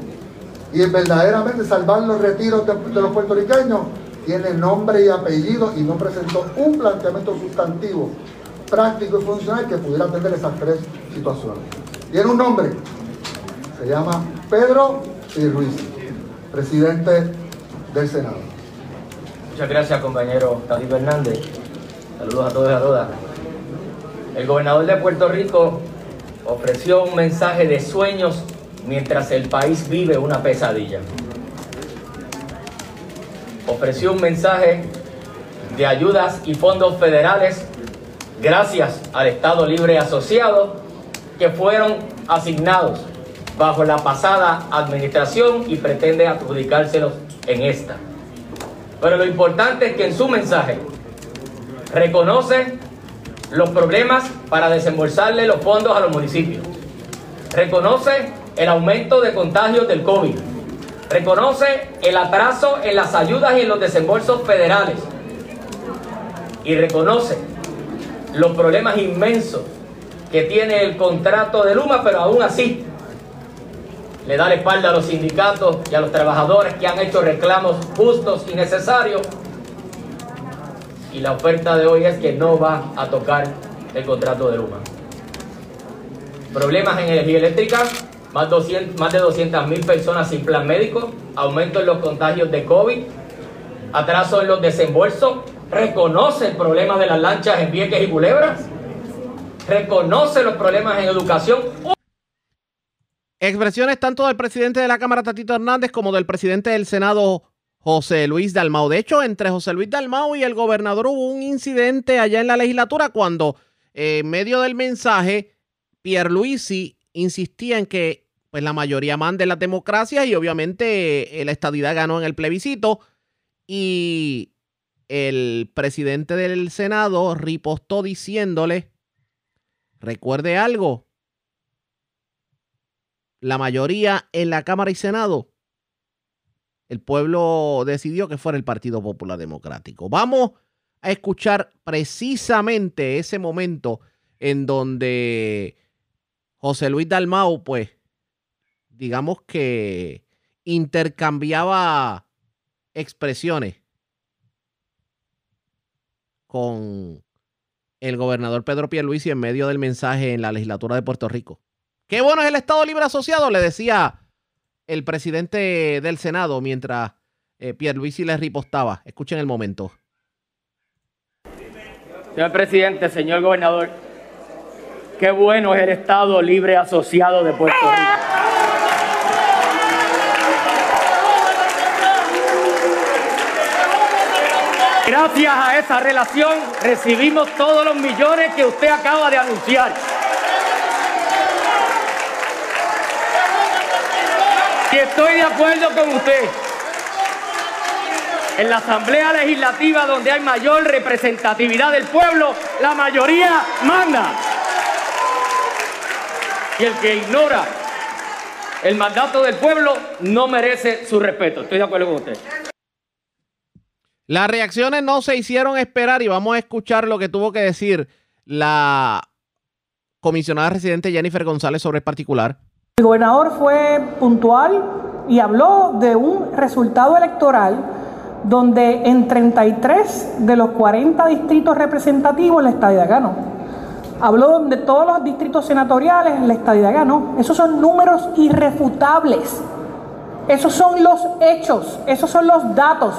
y en verdaderamente salvar los retiros de, de los puertorriqueños, tiene nombre y apellido y no presentó un planteamiento sustantivo, práctico y funcional que pudiera atender esas tres situaciones. Tiene un nombre, se llama Pedro y Ruiz, presidente del Senado. Muchas gracias, compañero David Hernández. Saludos a todos y a todas. El gobernador de Puerto Rico ofreció un mensaje de sueños mientras el país vive una pesadilla. Ofreció un mensaje de ayudas y fondos federales gracias al Estado Libre Asociado que fueron asignados bajo la pasada administración y pretende adjudicárselos en esta. Pero lo importante es que en su mensaje reconoce los problemas para desembolsarle los fondos a los municipios. Reconoce el aumento de contagios del COVID. Reconoce el atraso en las ayudas y en los desembolsos federales. Y reconoce los problemas inmensos que tiene el contrato de Luma, pero aún así le da la espalda a los sindicatos y a los trabajadores que han hecho reclamos justos y necesarios. Y la oferta de hoy es que no va a tocar el contrato de Luma. Problemas en energía eléctrica, más, 200, más de 200 mil personas sin plan médico, aumento en los contagios de COVID, atraso en los desembolsos, reconoce el problema de las lanchas en Vieques y Culebras, reconoce los problemas en educación. Expresiones tanto del presidente de la Cámara, Tatito Hernández, como del presidente del Senado, José Luis Dalmau. De hecho, entre José Luis Dalmau y el gobernador hubo un incidente allá en la legislatura cuando, eh, en medio del mensaje, Pierluisi insistía en que pues, la mayoría mande las democracias y obviamente eh, la estadidad ganó en el plebiscito. Y el presidente del Senado ripostó diciéndole, recuerde algo, la mayoría en la Cámara y Senado, el pueblo decidió que fuera el Partido Popular Democrático. Vamos a escuchar precisamente ese momento en donde José Luis Dalmau, pues, digamos que intercambiaba expresiones con el gobernador Pedro Pierluisi en medio del mensaje en la legislatura de Puerto Rico. Qué bueno es el Estado Libre Asociado, le decía el presidente del Senado mientras eh, Pierluisi le ripostaba. Escuchen el momento. Señor presidente, señor gobernador, qué bueno es el Estado Libre Asociado de Puerto Rico. Gracias a esa relación recibimos todos los millones que usted acaba de anunciar. Y estoy de acuerdo con usted. En la Asamblea Legislativa, donde hay mayor representatividad del pueblo, la mayoría manda. Y el que ignora el mandato del pueblo no merece su respeto. Estoy de acuerdo con usted. Las reacciones no se hicieron esperar y vamos a escuchar lo que tuvo que decir la comisionada residente Jennifer González sobre el particular. El gobernador fue puntual y habló de un resultado electoral donde en 33 de los 40 distritos representativos la estadidad ganó. Habló de todos los distritos senatoriales la estadidad ganó. Esos son números irrefutables. Esos son los hechos, esos son los datos,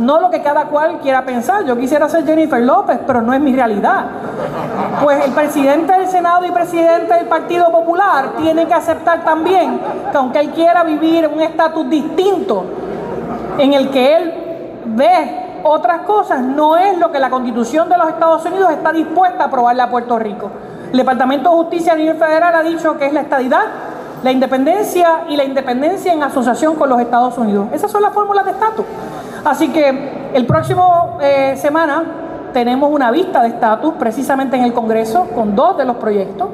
no lo que cada cual quiera pensar. Yo quisiera ser Jennifer López, pero no es mi realidad. Pues el presidente del Senado y presidente del Partido Popular tiene que aceptar también que aunque él quiera vivir un estatus distinto, en el que él ve otras cosas, no es lo que la Constitución de los Estados Unidos está dispuesta a aprobarle a Puerto Rico. El Departamento de Justicia a nivel federal ha dicho que es la estadidad, la independencia y la independencia en asociación con los Estados Unidos. Esas son las fórmulas de estatus. Así que el próximo eh, semana tenemos una vista de estatus precisamente en el Congreso con dos de los proyectos.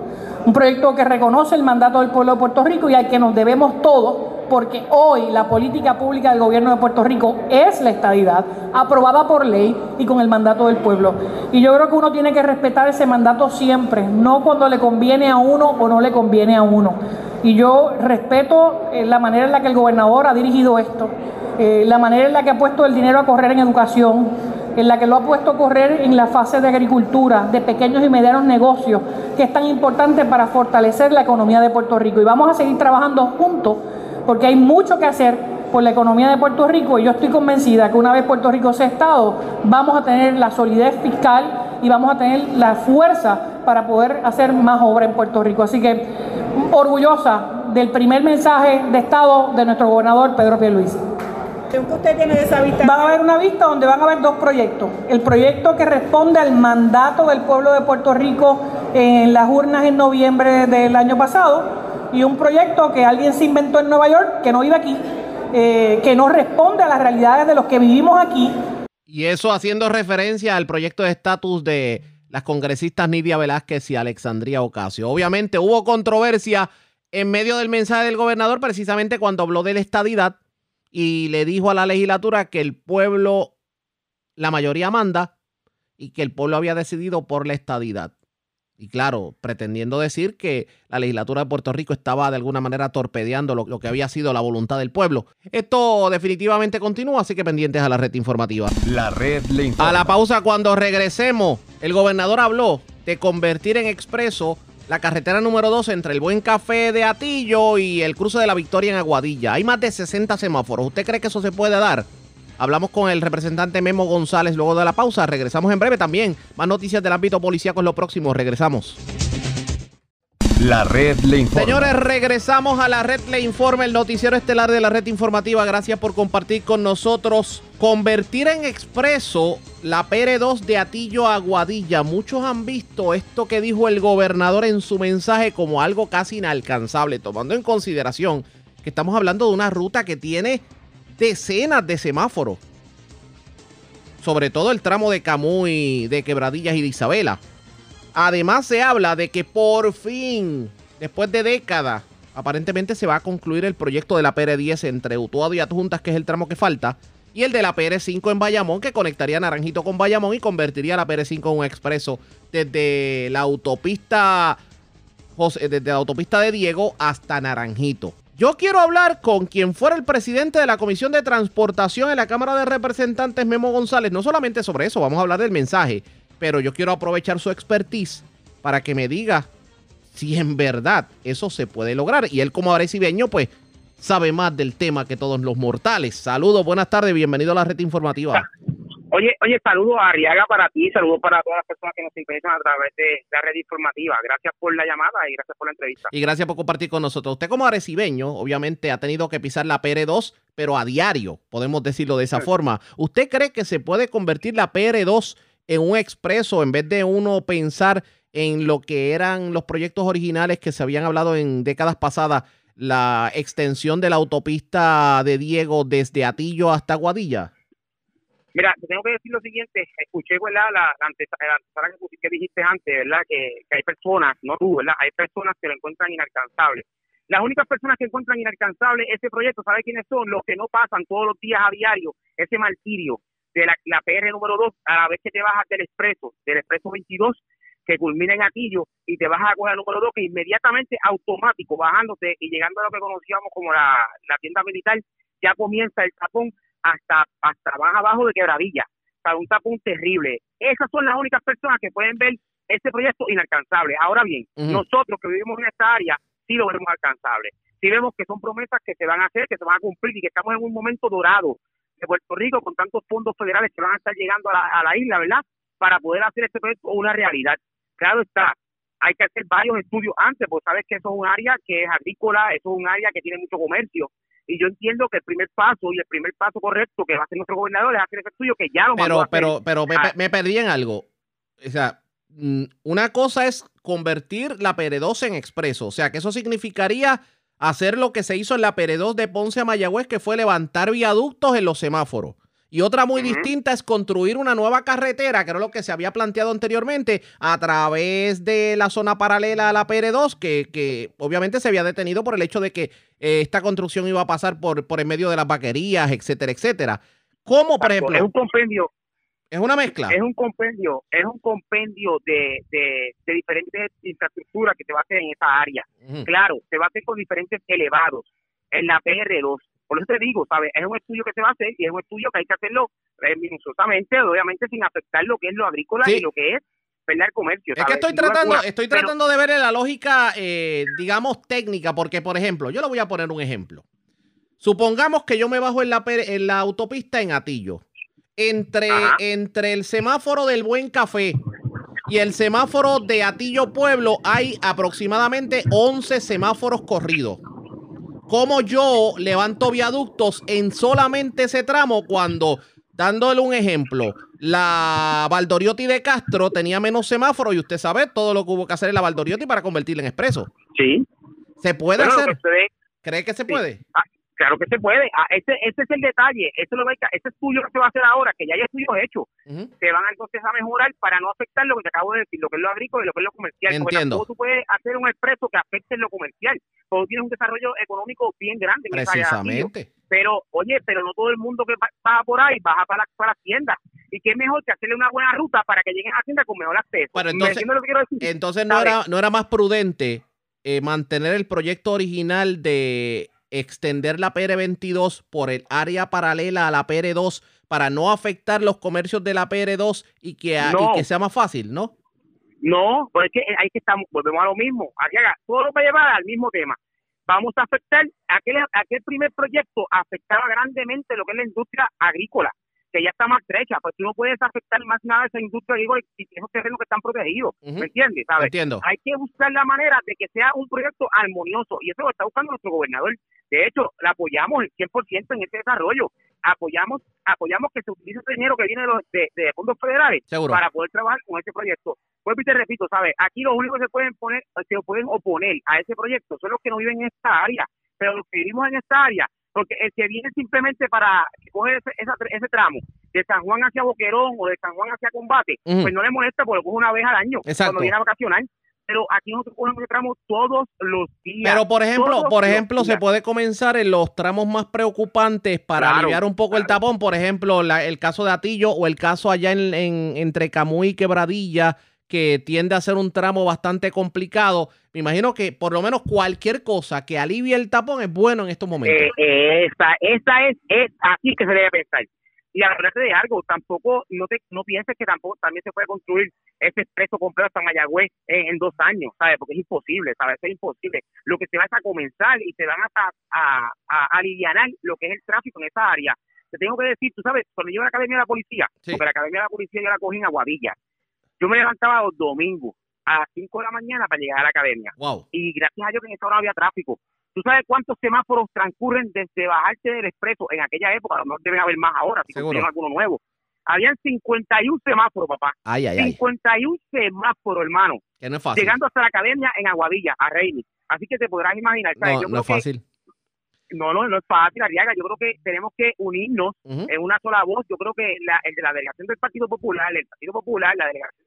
Un proyecto que reconoce el mandato del pueblo de Puerto Rico y al que nos debemos todos, porque hoy la política pública del gobierno de Puerto Rico es la estadidad, aprobada por ley y con el mandato del pueblo. Y yo creo que uno tiene que respetar ese mandato siempre, no cuando le conviene a uno o no le conviene a uno. Y yo respeto eh, la manera en la que el gobernador ha dirigido esto, eh, la manera en la que ha puesto el dinero a correr en educación, en la que lo ha puesto a correr en la fase de agricultura, de pequeños y medianos negocios, que es tan importante para fortalecer la economía de Puerto Rico. Y vamos a seguir trabajando juntos porque hay mucho que hacer por la economía de Puerto Rico y yo estoy convencida que una vez Puerto Rico sea Estado, vamos a tener la solidez fiscal y vamos a tener la fuerza para poder hacer más obra en Puerto Rico. Así que orgullosa del primer mensaje de Estado de nuestro gobernador Pedro Pierluisi. ¿Qué usted tiene de esa vista? Va a haber una vista donde van a haber dos proyectos. El proyecto que responde al mandato del pueblo de Puerto Rico en las urnas en noviembre del año pasado y un proyecto que alguien se inventó en Nueva York, que no vive aquí, eh, que no responde a las realidades de los que vivimos aquí. Y eso haciendo referencia al proyecto de estatus de las congresistas Nidia Velázquez y Alexandria Ocasio. Obviamente hubo controversia en medio del mensaje del gobernador precisamente cuando habló de la estadidad y le dijo a la legislatura que el pueblo, la mayoría manda y que el pueblo había decidido por la estadidad. Y claro, pretendiendo decir que la legislatura de Puerto Rico estaba de alguna manera torpedeando lo, lo, que había sido la voluntad del pueblo. Esto definitivamente continúa, así que pendientes a la red informativa. La red le informa. A la pausa cuando regresemos, el gobernador habló de convertir en expreso la carretera número 2 entre el Buen Café de Atillo y el cruce de la Victoria en Aguadilla. Hay más de 60 semáforos. ¿Usted cree que eso se puede dar? Hablamos con el representante Memo González luego de la pausa. Regresamos en breve también. Más noticias del ámbito policíaco en lo próximo. Regresamos. La red le informa. Señores, regresamos a la red le informa, el noticiero estelar de la red informativa. Gracias por compartir con nosotros. Convertir en expreso la PR2 de Atillo Aguadilla. Muchos han visto esto que dijo el gobernador en su mensaje como algo casi inalcanzable, tomando en consideración que estamos hablando de una ruta que tiene decenas de semáforos. Sobre todo el tramo de Camuy, de Quebradillas y de Isabela. Además se habla de que por fin, después de décadas, aparentemente se va a concluir el proyecto de la PR10 entre Utuado y Adjuntas, que es el tramo que falta, y el de la PR5 en Bayamón, que conectaría Naranjito con Bayamón y convertiría la PR5 en un expreso desde la autopista, desde la autopista de Diego hasta Naranjito. Yo quiero hablar con quien fuera el presidente de la Comisión de Transportación en la Cámara de Representantes, Memo González, no solamente sobre eso, vamos a hablar del mensaje, pero yo quiero aprovechar su expertise para que me diga si en verdad eso se puede lograr. Y él como arecibeño, pues, sabe más del tema que todos los mortales. Saludos, buenas tardes, bienvenido a la red informativa. Oye, oye, saludos a Arriaga para ti, saludos para todas las personas que nos sintonizan a través de la red informativa. Gracias por la llamada y gracias por la entrevista. Y gracias por compartir con nosotros. Usted como arecibeño, obviamente ha tenido que pisar la PR2, pero a diario, podemos decirlo de esa sí. forma. ¿Usted cree que se puede convertir la PR2 en un expreso en vez de uno pensar en lo que eran los proyectos originales que se habían hablado en décadas pasadas, la extensión de la autopista de Diego desde Atillo hasta Guadilla? Mira, te tengo que decir lo siguiente, escuché ¿verdad? la, la antesala que, que dijiste antes, ¿verdad? Que, hay personas, no tú, ¿verdad? Hay personas que lo encuentran inalcanzable. Las únicas personas que encuentran inalcanzable ese proyecto, ¿sabe quiénes son? Los que no pasan todos los días a diario ese martirio de la, la PR número 2 a la vez que te bajas del expreso, del expreso 22, que culmina en Atillo y te vas a coger el número 2 que inmediatamente automático bajándote y llegando a lo que conocíamos como la, la tienda militar ya comienza el tapón hasta hasta más abajo de Quebradilla para un tapón terrible esas son las únicas personas que pueden ver este proyecto inalcanzable ahora bien nosotros que vivimos en esta área sí lo vemos alcanzable sí vemos que son promesas que se van a hacer que se van a cumplir y que estamos en un momento dorado de Puerto Rico con tantos fondos federales que van a estar llegando a la, a la isla, ¿verdad? Para poder hacer este proyecto una realidad. Claro está, hay que hacer varios estudios antes, porque sabes que eso es un área que es agrícola, eso es un área que tiene mucho comercio. Y yo entiendo que el primer paso y el primer paso correcto que va a hacer nuestro gobernador es hacer ese estudio que ya lo mandó a Pero, hacer. pero, pero me, Ah, me perdí en algo. O sea, mm, una cosa es convertir la PR2 en expreso. O sea, que eso significaría hacer lo que se hizo en la PR2 de Ponce a Mayagüez, que fue levantar viaductos en los semáforos. Y otra muy distinta es construir una nueva carretera, que era lo que se había planteado anteriormente, a través de la zona paralela a la PR2, que, que obviamente se había detenido por el hecho de que eh, esta construcción iba a pasar por, por en medio de las vaquerías, etcétera, etcétera. ¿Cómo, por ejemplo? es un compendio. Es una mezcla. Es un compendio, es un compendio de, de, de diferentes infraestructuras que se va a hacer en esa área. Claro, se va a hacer con diferentes elevados en la PR2. Por eso te digo, ¿sabes? Es un estudio que se va a hacer y es un estudio que hay que hacerlo eh, minuciosamente, obviamente sin afectar lo que es lo agrícola Sí. y lo que es el comercio. Es que estoy tratando, estoy Pero- tratando de ver la lógica, eh, digamos, técnica, porque, por ejemplo, yo le voy a poner un ejemplo. Supongamos que yo me bajo en la, pe- en la autopista en Atillo. Entre, entre el semáforo del Buen Café y el semáforo de Atillo Pueblo hay aproximadamente 11 semáforos corridos. ¿Cómo yo levanto viaductos en solamente ese tramo cuando, dándole un ejemplo, la Valdoriotti de Castro tenía menos semáforos y usted sabe todo lo que hubo que hacer en la Valdoriotti para convertirla en expreso? Sí. ¿Se puede Bueno, hacer? ¿Cree que se Sí. puede? Claro que se puede. Ah, ese, ese es el detalle. Eso lo que ese estudio que se va a hacer ahora, que ya hay estudios hechos, se van entonces a mejorar para no afectar lo que te acabo de decir, lo que es lo agrícola y lo que es lo comercial. Porque Entiendo. tampoco tú puedes hacer un expreso que afecte en lo comercial. Porque tienes un desarrollo económico bien grande. Precisamente. Pero, oye, pero no todo el mundo que va- por ahí baja para, la- para tiendas. Y qué mejor que hacerle una buena ruta para que lleguen a la tienda con mejor acceso. Pero ¿Me entonces, lo que decir? entonces no, ¿Sabes? era, no era más prudente eh, mantener el proyecto original de extender la PR22 por el área paralela a la PR2 para no afectar los comercios de la PR2 y que, y que sea más fácil, ¿no? No, pues es que ahí que estamos, volvemos a lo mismo. Todo lo va a llevar al mismo tema. Vamos a afectar, aquel, aquel primer proyecto afectaba grandemente lo que es la industria agrícola, que ya está más estrecha, pues tú no puedes afectar más nada a esa industria agrícola y esos terrenos que están protegidos. ¿me entiendes? ¿Sabes? Entiendo. Hay que buscar la manera de que sea un proyecto armonioso y eso lo está buscando nuestro gobernador. De hecho, le apoyamos el 100% en este desarrollo. Apoyamos apoyamos que se utilice ese dinero que viene de, los, de, de fondos federales Seguro. para poder trabajar con este proyecto. Pues te repito, ¿sabes? Aquí los únicos que se pueden poner, se pueden oponer a ese proyecto son los que no viven en esta área, pero los que vivimos en esta área, porque el que viene simplemente para coger ese, esa- ese tramo de San Juan hacia Boquerón o de San Juan hacia Combate, pues no le molesta porque lo coge una vez al año Exacto. cuando viene a vacacionar. Pero aquí nosotros cogemos ese tramo todos los días. Pero por ejemplo, por ejemplo, se puede comenzar en los tramos más preocupantes para Claro, aliviar un poco el tapón. Por ejemplo, la- el caso de Atillo o el caso allá en, en- entre Camuy y Quebradilla, que tiende a ser un tramo bastante complicado. Me imagino que por lo menos cualquier cosa que alivie el tapón es bueno en estos momentos. Eh, eh, esa, esa es, es así que se debe pensar. Y hablarte de algo, tampoco, no te, no pienses que tampoco también se puede construir ese expreso completo hasta Mayagüez en, en dos años, ¿sabes? Porque es imposible, ¿sabes? Es imposible. Lo que se va es a comenzar y se van a, a, a alivianar lo que es el tráfico en esa área. Te tengo que decir, tú sabes, cuando yo a la Academia de la Policía, porque la Academia de la Policía yo la cogí en Aguadilla, yo me levantaba los domingos a las 5 de la mañana para llegar a la academia. Wow. Y gracias a Dios que en esa hora había tráfico. ¿Tú sabes cuántos semáforos transcurren desde bajarte del expreso en aquella época? A lo mejor deben haber más ahora, si construyeron alguno nuevo. Habían 51 semáforos, papá. Ay, ay, ay. 51 semáforos, hermano. Que no es fácil. Llegando hasta la academia en Aguadilla, a Reini. Así que te podrás imaginar. ¿sabes? No, Yo no es que- fácil. no, no, no es fácil, Arriaga. Yo creo que tenemos que unirnos en una sola voz. Yo creo que la, el de la delegación del Partido Popular, el Partido Popular, la delegación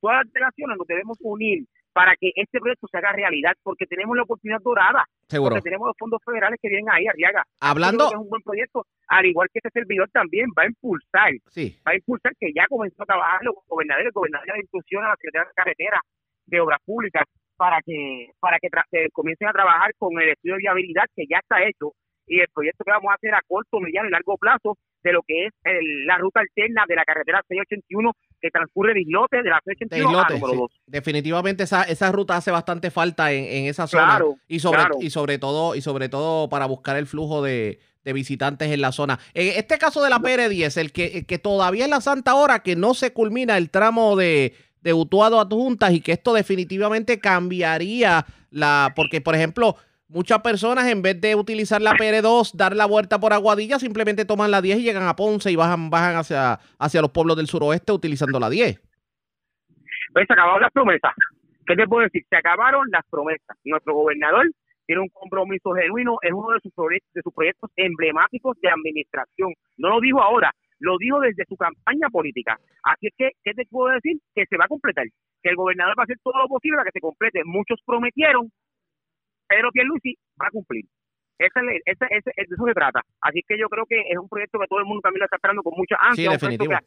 todas las delegaciones nos debemos unir para que este proyecto se haga realidad, porque tenemos la oportunidad dorada, Seguro. porque tenemos los fondos federales que vienen ahí, Arriaga. Hablando- que es un buen proyecto, al igual que este servidor también va a impulsar, Sí. va a impulsar que ya comenzó a trabajar los gobernadores, el gobernador de la instrucción a la Secretaría de Carretera de Obras Públicas para que para que tra- eh, comiencen a trabajar con el estudio de viabilidad que ya está hecho y el proyecto que vamos a hacer a corto, mediano y largo plazo de lo que es el- la ruta alterna de la carretera 681 que transcurre de Islote, de la de 681 islote, a número sí. 2. Definitivamente esa, esa ruta hace bastante falta en, en esa zona Claro, y sobre claro. y sobre todo y sobre todo para buscar el flujo de, de visitantes en la zona. En este caso de la PR10, el que, el que todavía es la santa hora que no se culmina el tramo de, de Utuado a Adjuntas y que esto definitivamente cambiaría la porque por ejemplo Muchas personas en vez de utilizar la PR2, dar la vuelta por Aguadilla, simplemente toman la 10 y llegan a Ponce y bajan, bajan hacia, hacia los pueblos del suroeste utilizando la 10. Pues se acabaron las promesas. ¿Qué te puedo decir? Se acabaron las promesas. Nuestro gobernador tiene un compromiso genuino, es uno de sus, de sus proyectos emblemáticos de administración. No lo dijo ahora, lo dijo desde su campaña política. Así es que, ¿qué te puedo decir? Que se va a completar, que el gobernador va a hacer todo lo posible para que se complete. Muchos prometieron, pero Pierluisi va a cumplir. Esa, es- esa- esa- de eso se trata. Así que yo creo que es un proyecto que todo el mundo también lo está esperando con mucha ansia. Sí, un proyecto que,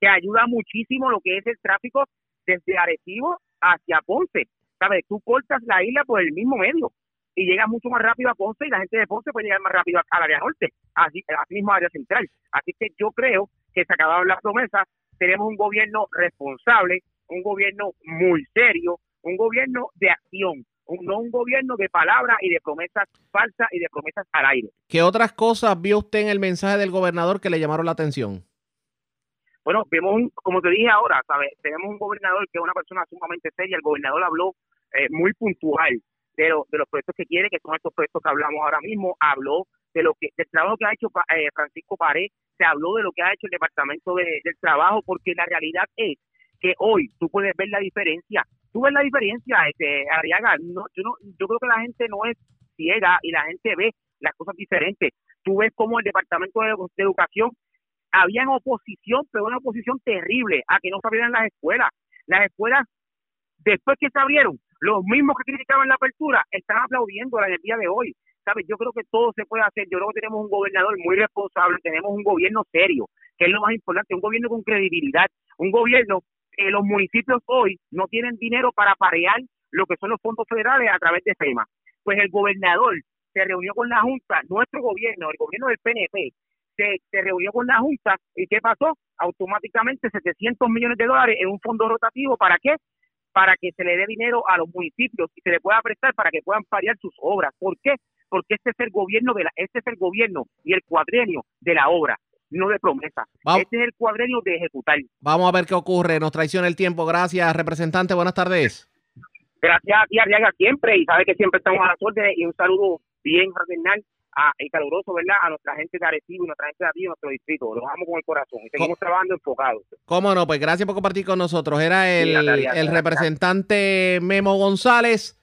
que ayuda muchísimo lo que es el tráfico desde Arecibo hacia Ponce. ¿Sabes? Tú cortas la isla por el mismo medio y llegas mucho más rápido a Ponce y la gente de Ponce puede llegar más rápido al área norte, así, así mismo al área central. Así que yo creo que se acabaron las promesas. Tenemos un gobierno responsable, un gobierno muy serio, un gobierno de acción, un- no un gobierno de palabras y de promesas falsas y de promesas al aire. ¿Qué otras cosas vio usted en el mensaje del gobernador que le llamaron la atención? Bueno, vemos, un, como te dije ahora, ¿sabes? Tenemos un gobernador que es una persona sumamente seria. El gobernador habló eh, muy puntual de, lo- de los proyectos que quiere, que son estos proyectos que hablamos ahora mismo. Habló de lo que del trabajo que ha hecho eh, Francisco Pared, se habló de lo que ha hecho el Departamento de- del Trabajo, porque la realidad es que hoy tú puedes ver la diferencia. Tú ves la diferencia, este, Arriaga. No, yo, no, yo creo que la gente no es ciega y la gente ve las cosas diferentes. Tú ves cómo el Departamento de, de Educación había en oposición, pero una oposición terrible a que no se abrieran las escuelas. Las escuelas, después que se abrieron, los mismos que criticaban la apertura están aplaudiendo en el día de hoy. ¿Sabes? Yo creo que todo se puede hacer. Yo creo que tenemos un gobernador muy responsable, tenemos un gobierno serio, que es lo más importante, un gobierno con credibilidad, un gobierno que los municipios hoy no tienen dinero para parear lo que son los fondos federales a través de FEMA. Pues el gobernador se reunió con la Junta, nuestro gobierno, el gobierno del PNP, se, se reunió con la Junta y ¿qué pasó? Automáticamente 700 millones de dólares en un fondo rotativo. ¿Para qué? Para que se le dé dinero a los municipios y se le pueda prestar para que puedan parear sus obras. ¿Por qué? Porque este es el gobierno de la, este es el gobierno y el cuadrenio de la obra, no de promesa. Vamos. Este es el cuadrenio de ejecutar. Vamos a ver qué ocurre. Nos traiciona el tiempo. Gracias, representante. Buenas tardes. Gracias a ti, Arriaga, siempre, y sabe que siempre estamos a las órdenes, y un saludo bien fraternal a, y caluroso, ¿verdad?, a nuestra gente de Arecibo y nuestra gente de aquí, nuestro distrito. Los amo con el corazón y seguimos trabajando enfocados. ¿Cómo no? Pues gracias por compartir con nosotros. Era el, Sí, Natalia, el representante Memo González.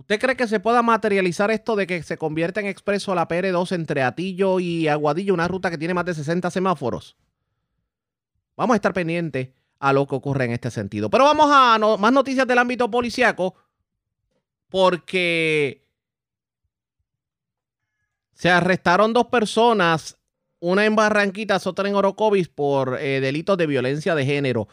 ¿Usted cree que se pueda materializar esto de que se convierta en expreso la PR2 entre Atillo y Aguadillo, una ruta que tiene más de 60 semáforos? Vamos a estar pendientes a lo que ocurre en este sentido. Pero vamos a no- más noticias del ámbito policiaco, porque se arrestaron dos personas, una en Barranquitas, otra en Orocovis, por eh, delitos de violencia de género.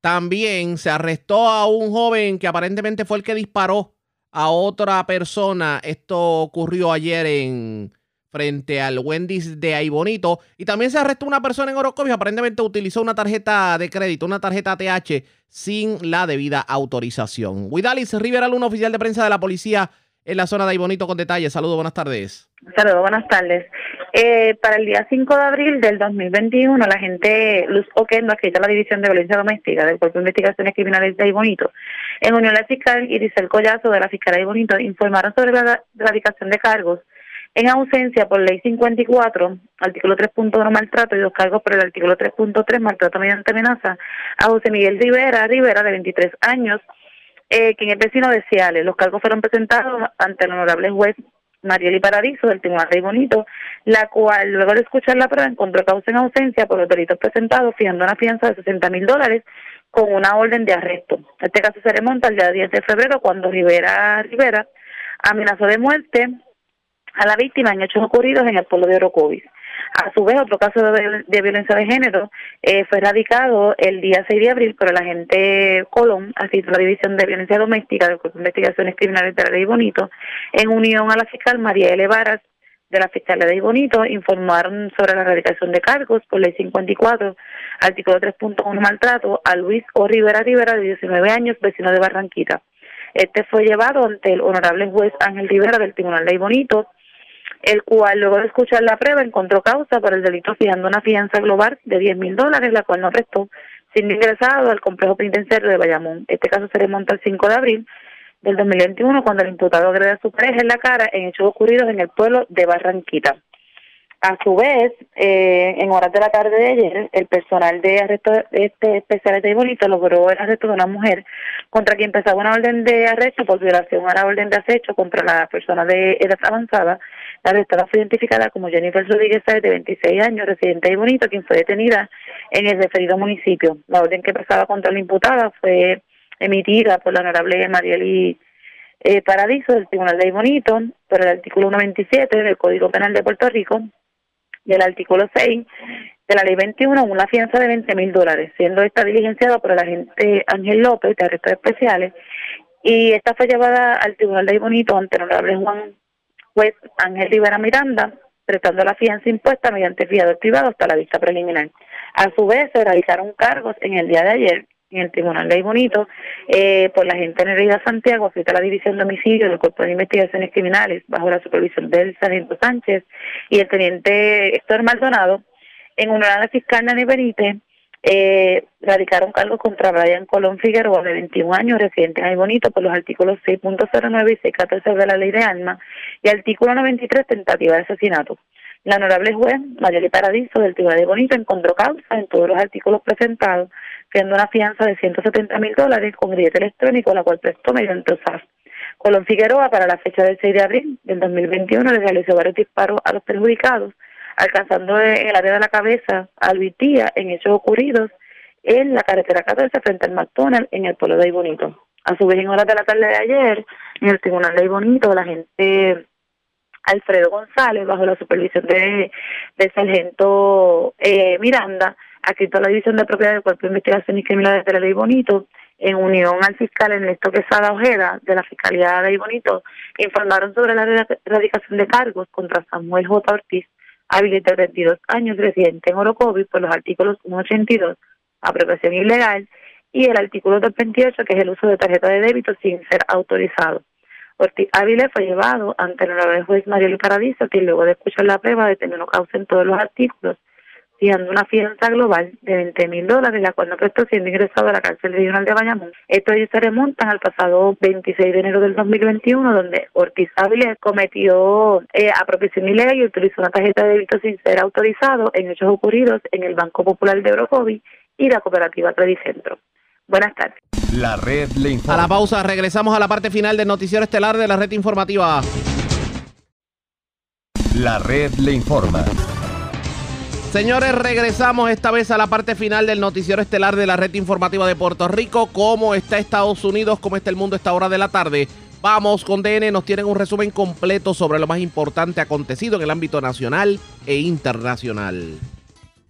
También se arrestó a un joven que aparentemente fue el que disparó a otra persona. Esto ocurrió ayer en frente al Wendy's de Ahí Bonito. Y también se arrestó una persona en Orocovis. Aparentemente utilizó una tarjeta de crédito, una tarjeta ATH, sin la debida autorización. Widalis Rivera, un oficial de prensa de la policía en la zona de Ahí Bonito con detalles. Saludos, buenas tardes. Saludos, buenas tardes. Eh, para el día 5 de abril del 2021, la agente Luz Oquendo, adscrita a la División de Violencia Doméstica del Cuerpo de Investigaciones Criminales de Ahí Bonito, en unión al fiscal Irisel Collazo de la Fiscalía de Ahí Bonito, informaron sobre la erradicación de cargos en ausencia por ley 54, artículo 3.1 maltrato y dos cargos por el artículo 3.3 maltrato mediante amenaza a José Miguel Rivera, Rivera de 23 años, eh, quien es vecino de Ciales. Los cargos fueron presentados ante el honorable juez Marieli Paradiso del Tribunal Rey Bonito, la cual luego de escuchar la prueba encontró causa en ausencia por los delitos presentados, fijando una fianza de 60 mil dólares con una orden de arresto. Este caso se remonta al día 10 de febrero cuando Rivera Rivera amenazó de muerte a la víctima en hechos ocurridos en el pueblo de Orocovis. A su vez, otro caso de, violencia de género eh, fue radicado el día 6 de abril por el agente Colón, así la División de Violencia Doméstica de Investigaciones Criminales de la Ley Bonito, en unión a la fiscal María L. Varas de la Fiscalía de Bonito, informaron sobre la erradicación de cargos por ley 54, artículo 3.1 maltrato, a Luis O. Rivera Rivera, de 19 años, vecino de Barranquita. Este fue llevado ante el honorable juez Ángel Rivera del Tribunal de Bonito, el cual luego de escuchar la prueba encontró causa por el delito fijando una fianza global de 10 mil dólares, la cual no prestó, sin ingresado al complejo penitenciario de Bayamón. Este caso se remonta al 5 de abril del 2021 cuando el imputado agrede a su pareja en la cara en hechos ocurridos en el pueblo de Barranquita. A su vez, eh, en horas de la tarde de ayer, el personal de arresto este especial de Bonito logró el arresto de una mujer contra quien pesaba una orden de arresto por violación a la orden de acecho contra la persona de edad avanzada. La arrestada fue identificada como Jennifer Rodríguez de 26 años, residente de Bonito, quien fue detenida en el referido municipio. La orden que pesaba contra la imputada fue emitida por la honorable Marieli eh, Paradiso del Tribunal de Bonito por el artículo 127 del Código Penal de Puerto Rico y el artículo 6 de la ley 21 una fianza de 20 mil dólares, siendo esta diligenciada por el agente Ángel López de arrestos especiales y esta fue llevada al Tribunal de Bonito ante el honorable Juan Juez Ángel Rivera Miranda, prestando la fianza impuesta mediante fiador privado hasta la vista preliminar. A su vez, se realizaron cargos en el día de ayer en el Tribunal de Bonito eh, por la gente en Herida Santiago, afecta la División de Homicidio del Cuerpo de Investigaciones Criminales bajo la supervisión del sargento Sánchez y el teniente Héctor Maldonado, en honor a la fiscal Nani Benítez, eh, radicaron cargos contra Brian Colón Figueroa, de 21 años, residente en Bonito, por los artículos 6.09 y 6.14 de la Ley de Armas y artículo 93, tentativa de asesinato. La honorable juez Mayeli Paradiso del Tribunal de Bonito encontró causa en todos los artículos presentados, siendo una fianza de 170 mil dólares con grillete electrónico, la cual prestó mediante USAF. Colón Figueroa, para la fecha del 6 de abril del 2021, le realizó varios disparos a los perjudicados, alcanzando en el área de la cabeza a Luis Díaz en hechos ocurridos en la carretera 14 frente al McDonald's en el pueblo de Bonito. A su vez, en horas de la tarde de ayer, en el tribunal de Bonito, la gente Alfredo González, bajo la supervisión de, sargento eh, Miranda, adscrito a la División de Propiedad del Cuerpo de Investigación y Criminalidad de la Ley Bonito, en unión al fiscal Ernesto Quesada Ojeda de la Fiscalía de Bonito, informaron sobre la erradicación de cargos contra Samuel J. Ortiz, hábil de 32 años, residente en Orocovis, por los artículos 182, apropiación ilegal, y el artículo 228, que es el uso de tarjeta de débito sin ser autorizado. Ortiz Ávila fue llevado ante el honorable juez Mariel Paradiso, que luego de escuchar la prueba determinó causa en todos los artículos, fijando una fianza global de 20 mil dólares, la cual no prestó siendo ingresado a la cárcel regional de Bayamón. Estos hechos se remontan al pasado 26 de enero del 2021, donde Ortiz Ávila cometió eh, apropiación ilegal y utilizó una tarjeta de débito sin ser autorizado en hechos ocurridos en el Banco Popular de Orocovi y la cooperativa Credicentro. Buenas tardes. La red le informa. A la pausa, regresamos a la parte final del noticiero estelar de la red informativa. La red le informa. Señores, regresamos esta vez a la parte final del noticiero estelar de la red informativa de Puerto Rico. ¿Cómo está Estados Unidos? ¿Cómo está el mundo a esta hora de la tarde? Vamos con DN, nos tienen un resumen completo sobre lo más importante acontecido en el ámbito nacional e internacional.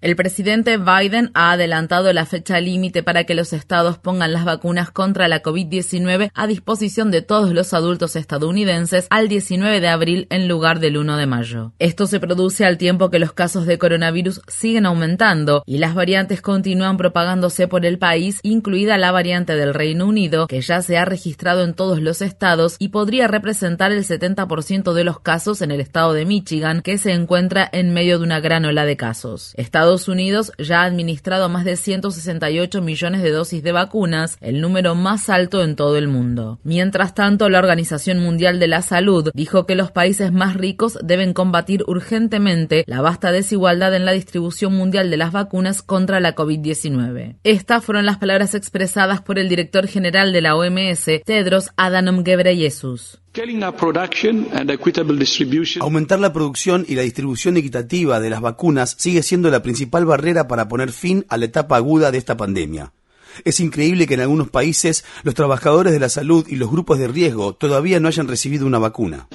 El presidente Biden ha adelantado la fecha límite para que los estados pongan las vacunas contra la COVID-19 a disposición de todos los adultos estadounidenses al 19 de abril en lugar del 1 de mayo. Esto se produce al tiempo que los casos de coronavirus siguen aumentando y las variantes continúan propagándose por el país, incluida la variante del Reino Unido, que ya se ha registrado en todos los estados y podría representar el 70% de los casos en el estado de Michigan, que se encuentra en medio de una gran ola de casos. Unidos ya ha administrado más de 168 millones de dosis de vacunas, el número más alto en todo el mundo. Mientras tanto, la Organización Mundial de la Salud dijo que los países más ricos deben combatir urgentemente la vasta desigualdad en la distribución mundial de las vacunas contra la COVID-19. Estas fueron las palabras expresadas por el director general de la OMS, Tedros Adhanom Ghebreyesus. Aumentar la producción y la distribución equitativa de las vacunas sigue siendo la principal barrera para poner fin a la etapa aguda de esta pandemia. Es increíble que en algunos países los trabajadores de la salud y los grupos de riesgo todavía no hayan recibido una vacuna.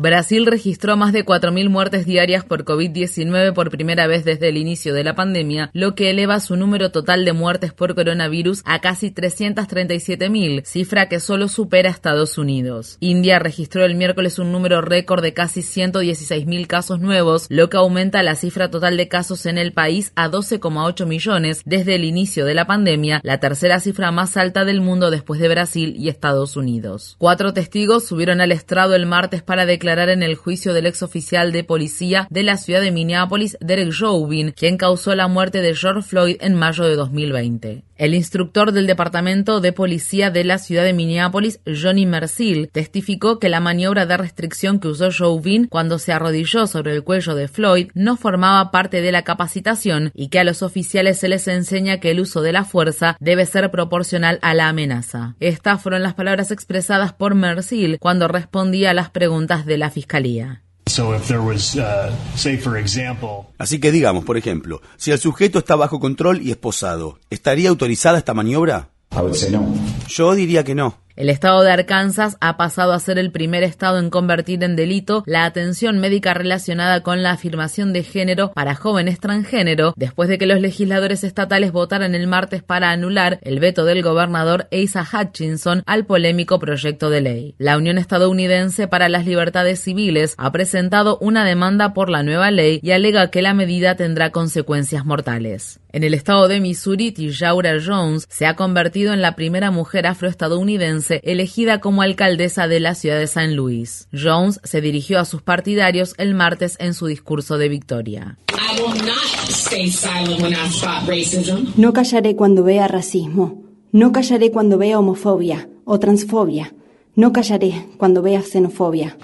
Brasil registró más de 4.000 muertes diarias por COVID-19 por primera vez desde el inicio de la pandemia, lo que eleva su número total de muertes por coronavirus a casi 337.000, cifra que solo supera a Estados Unidos. India registró el miércoles un número récord de casi 116.000 casos nuevos, lo que aumenta la cifra total de casos en el país a 12,8 millones desde el inicio de la pandemia, la tercera cifra más alta del mundo después de Brasil y Estados Unidos. Cuatro testigos subieron al estrado el martes para declarar en el juicio del ex oficial de policía de la ciudad de Minneapolis, Derek Chauvin, quien causó la muerte de George Floyd en mayo de 2020. El instructor del Departamento de Policía de la ciudad de Minneapolis, Johnny Mercil, testificó que la maniobra de restricción que usó Chauvin cuando se arrodilló sobre el cuello de Floyd no formaba parte de la capacitación y que a los oficiales se les enseña que el uso de la fuerza debe ser proporcional a la amenaza. Estas fueron las palabras expresadas por Mercil cuando respondía a las preguntas de la fiscalía. Así que digamos, por ejemplo, si el sujeto está bajo control y esposado, ¿estaría autorizada esta maniobra? Yo diría que no. El estado de Arkansas ha pasado a ser el primer estado en convertir en delito la atención médica relacionada con la afirmación de género para jóvenes transgénero, después de que los legisladores estatales votaran el martes para anular el veto del gobernador Asa Hutchinson al polémico proyecto de ley. La Unión Estadounidense para las Libertades Civiles ha presentado una demanda por la nueva ley y alega que la medida tendrá consecuencias mortales. En el estado de Missouri, Tishaura Jones se ha convertido en la primera mujer afroestadounidense elegida como alcaldesa de la ciudad de San Luis. Jones se dirigió a sus partidarios el martes en su discurso de victoria. No callaré cuando vea racismo. No callaré cuando vea homofobia o transfobia. No callaré cuando vea xenofobia.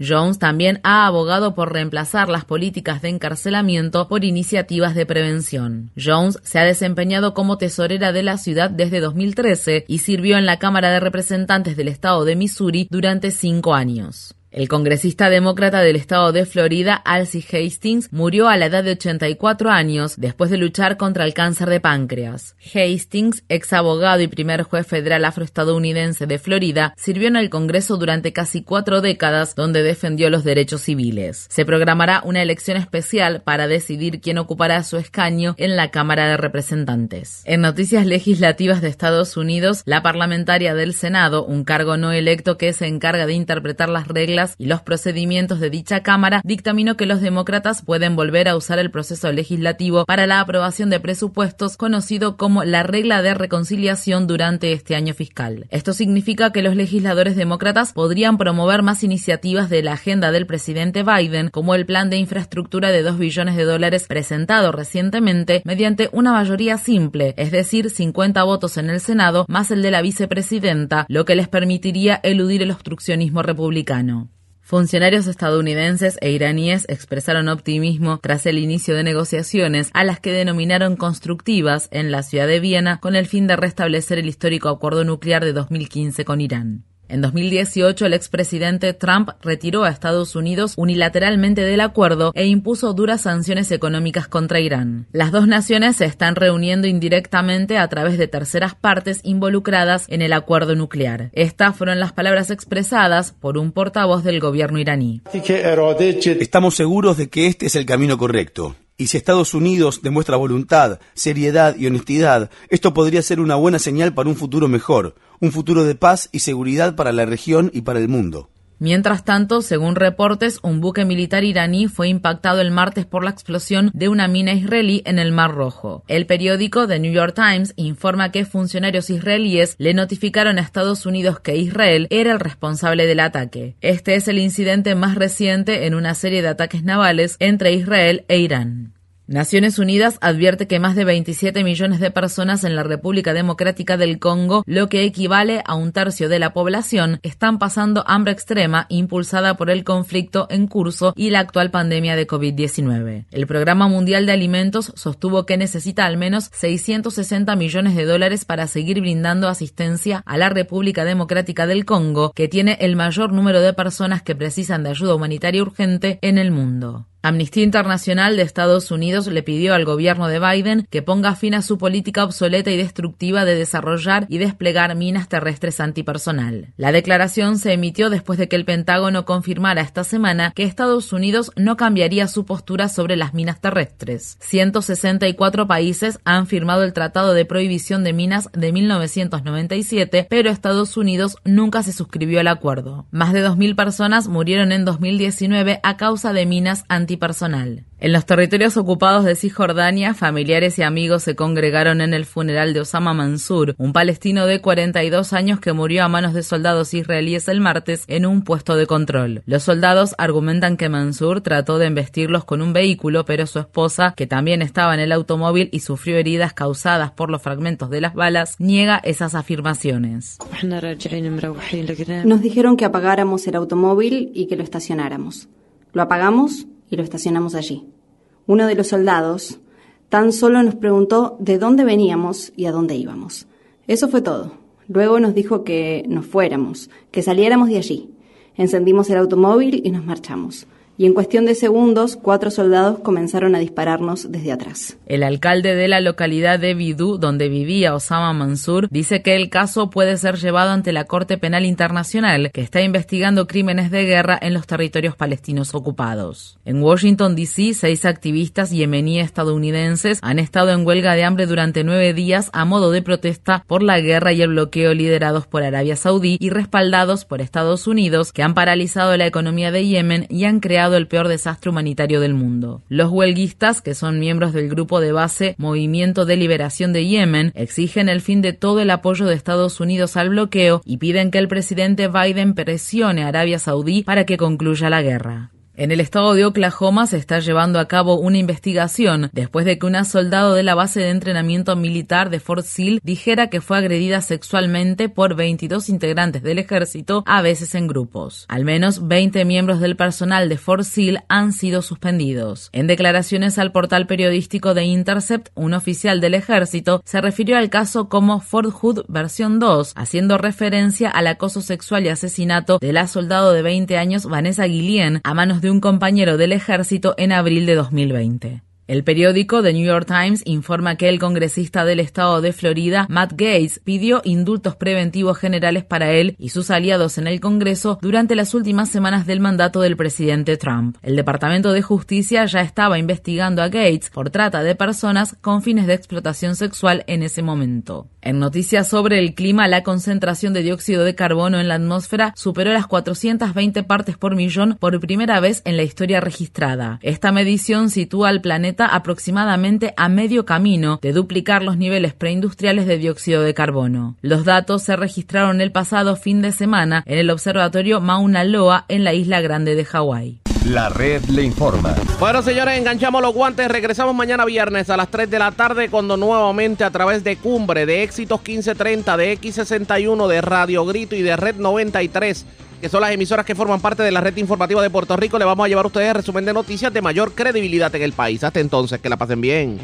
Jones también ha abogado por reemplazar las políticas de encarcelamiento por iniciativas de prevención. Jones se ha desempeñado como tesorera de la ciudad desde 2013 y sirvió en la Cámara de Representantes del Estado de Missouri durante cinco años. El congresista demócrata del estado de Florida, Alcy Hastings, murió a la edad de 84 años después de luchar contra el cáncer de páncreas. Hastings, ex abogado y primer juez federal afroestadounidense de Florida, sirvió en el Congreso durante casi cuatro décadas donde defendió los derechos civiles. Se programará una elección especial para decidir quién ocupará su escaño en la Cámara de Representantes. En noticias legislativas de Estados Unidos, la parlamentaria del Senado, un cargo no electo que se encarga de interpretar las reglas y los procedimientos de dicha Cámara, dictaminó que los demócratas pueden volver a usar el proceso legislativo para la aprobación de presupuestos conocido como la regla de reconciliación durante este año fiscal. Esto significa que los legisladores demócratas podrían promover más iniciativas de la agenda del presidente Biden, como el plan de infraestructura de 2 billones de dólares presentado recientemente mediante una mayoría simple, es decir, 50 votos en el Senado más el de la vicepresidenta, lo que les permitiría eludir el obstruccionismo republicano. Funcionarios estadounidenses e iraníes expresaron optimismo tras el inicio de negociaciones a las que denominaron constructivas en la ciudad de Viena con el fin de restablecer el histórico acuerdo nuclear de 2015 con Irán. En 2018, el expresidente Trump retiró a Estados Unidos unilateralmente del acuerdo e impuso duras sanciones económicas contra Irán. Las dos naciones se están reuniendo indirectamente a través de terceras partes involucradas en el acuerdo nuclear. Estas fueron las palabras expresadas por un portavoz del gobierno iraní. Estamos seguros de que este es el camino correcto. Y si Estados Unidos demuestra voluntad, seriedad y honestidad, esto podría ser una buena señal para un futuro mejor, un futuro de paz y seguridad para la región y para el mundo. Mientras tanto, según reportes, un buque militar iraní fue impactado el martes por la explosión de una mina israelí en el Mar Rojo. El periódico The New York Times informa que funcionarios israelíes le notificaron a Estados Unidos que Israel era el responsable del ataque. Este es el incidente más reciente en una serie de ataques navales entre Israel e Irán. Naciones Unidas advierte que más de 27 millones de personas en la República Democrática del Congo, lo que equivale a un tercio de la población, están pasando hambre extrema impulsada por el conflicto en curso y la actual pandemia de COVID-19. El Programa Mundial de Alimentos sostuvo que necesita al menos 660 millones de dólares para seguir brindando asistencia a la República Democrática del Congo, que tiene el mayor número de personas que precisan de ayuda humanitaria urgente en el mundo. Amnistía Internacional de Estados Unidos le pidió al gobierno de Biden que ponga fin a su política obsoleta y destructiva de desarrollar y desplegar minas terrestres antipersonal. La declaración se emitió después de que el Pentágono confirmara esta semana que Estados Unidos no cambiaría su postura sobre las minas terrestres. 164 países han firmado el Tratado de Prohibición de Minas de 1997, pero Estados Unidos nunca se suscribió al acuerdo. Más de 2.000 personas murieron en 2019 a causa de minas antipersonal personal. En los territorios ocupados de Cisjordania, familiares y amigos se congregaron en el funeral de Osama Mansur, un palestino de 42 años que murió a manos de soldados israelíes el martes en un puesto de control. Los soldados argumentan que Mansur trató de embestirlos con un vehículo, pero su esposa, que también estaba en el automóvil y sufrió heridas causadas por los fragmentos de las balas, niega esas afirmaciones. Nos dijeron que apagáramos el automóvil y que lo estacionáramos. Lo apagamos y lo estacionamos allí. Uno de los soldados tan solo nos preguntó de dónde veníamos y a dónde íbamos. Eso fue todo. Luego nos dijo que nos fuéramos, que saliéramos de allí. Encendimos el automóvil y nos marchamos y en cuestión de segundos cuatro soldados comenzaron a dispararnos desde atrás. El alcalde de la localidad de Bidú, donde vivía Osama Mansur, dice que el caso puede ser llevado ante la Corte Penal Internacional, que está investigando crímenes de guerra en los territorios palestinos ocupados. En Washington, D.C., seis activistas yemeníes estadounidenses han estado en huelga de hambre durante nueve días a modo de protesta por la guerra y el bloqueo liderados por Arabia Saudí y respaldados por Estados Unidos, que han paralizado la economía de Yemen y han creado el peor desastre humanitario del mundo. Los huelguistas, que son miembros del grupo de base Movimiento de Liberación de Yemen, exigen el fin de todo el apoyo de Estados Unidos al bloqueo y piden que el presidente Biden presione a Arabia Saudí para que concluya la guerra. En el estado de Oklahoma se está llevando a cabo una investigación después de que una soldado de la base de entrenamiento militar de Fort Sill dijera que fue agredida sexualmente por 22 integrantes del ejército, a veces en grupos. Al menos 20 miembros del personal de Fort Sill han sido suspendidos. En declaraciones al portal periodístico de Intercept, un oficial del ejército se refirió al caso como Fort Hood versión 2, haciendo referencia al acoso sexual y asesinato de la soldado de 20 años Vanessa Guillén a manos de un compañero del ejército en abril de 2020. El periódico The New York Times informa que el congresista del estado de Florida, Matt Gates, pidió indultos preventivos generales para él y sus aliados en el Congreso durante las últimas semanas del mandato del presidente Trump. El Departamento de Justicia ya estaba investigando a Gates por trata de personas con fines de explotación sexual en ese momento. En noticias sobre el clima, la concentración de dióxido de carbono en la atmósfera superó las 420 partes por millón por primera vez en la historia registrada. Esta medición sitúa al planeta aproximadamente a medio camino de duplicar los niveles preindustriales de dióxido de carbono. Los datos se registraron el pasado fin de semana en el observatorio Mauna Loa en la isla grande de Hawái. La red le informa. Bueno, señores, enganchamos los guantes. Regresamos mañana viernes a las 3 de la tarde cuando nuevamente a través de Cumbre, de Éxitos 1530, de X61, de Radio Grito y de Red 93 que son las emisoras que forman parte de la red informativa de Puerto Rico, le vamos a llevar a ustedes resumen de noticias de mayor credibilidad en el país. Hasta entonces, que la pasen bien.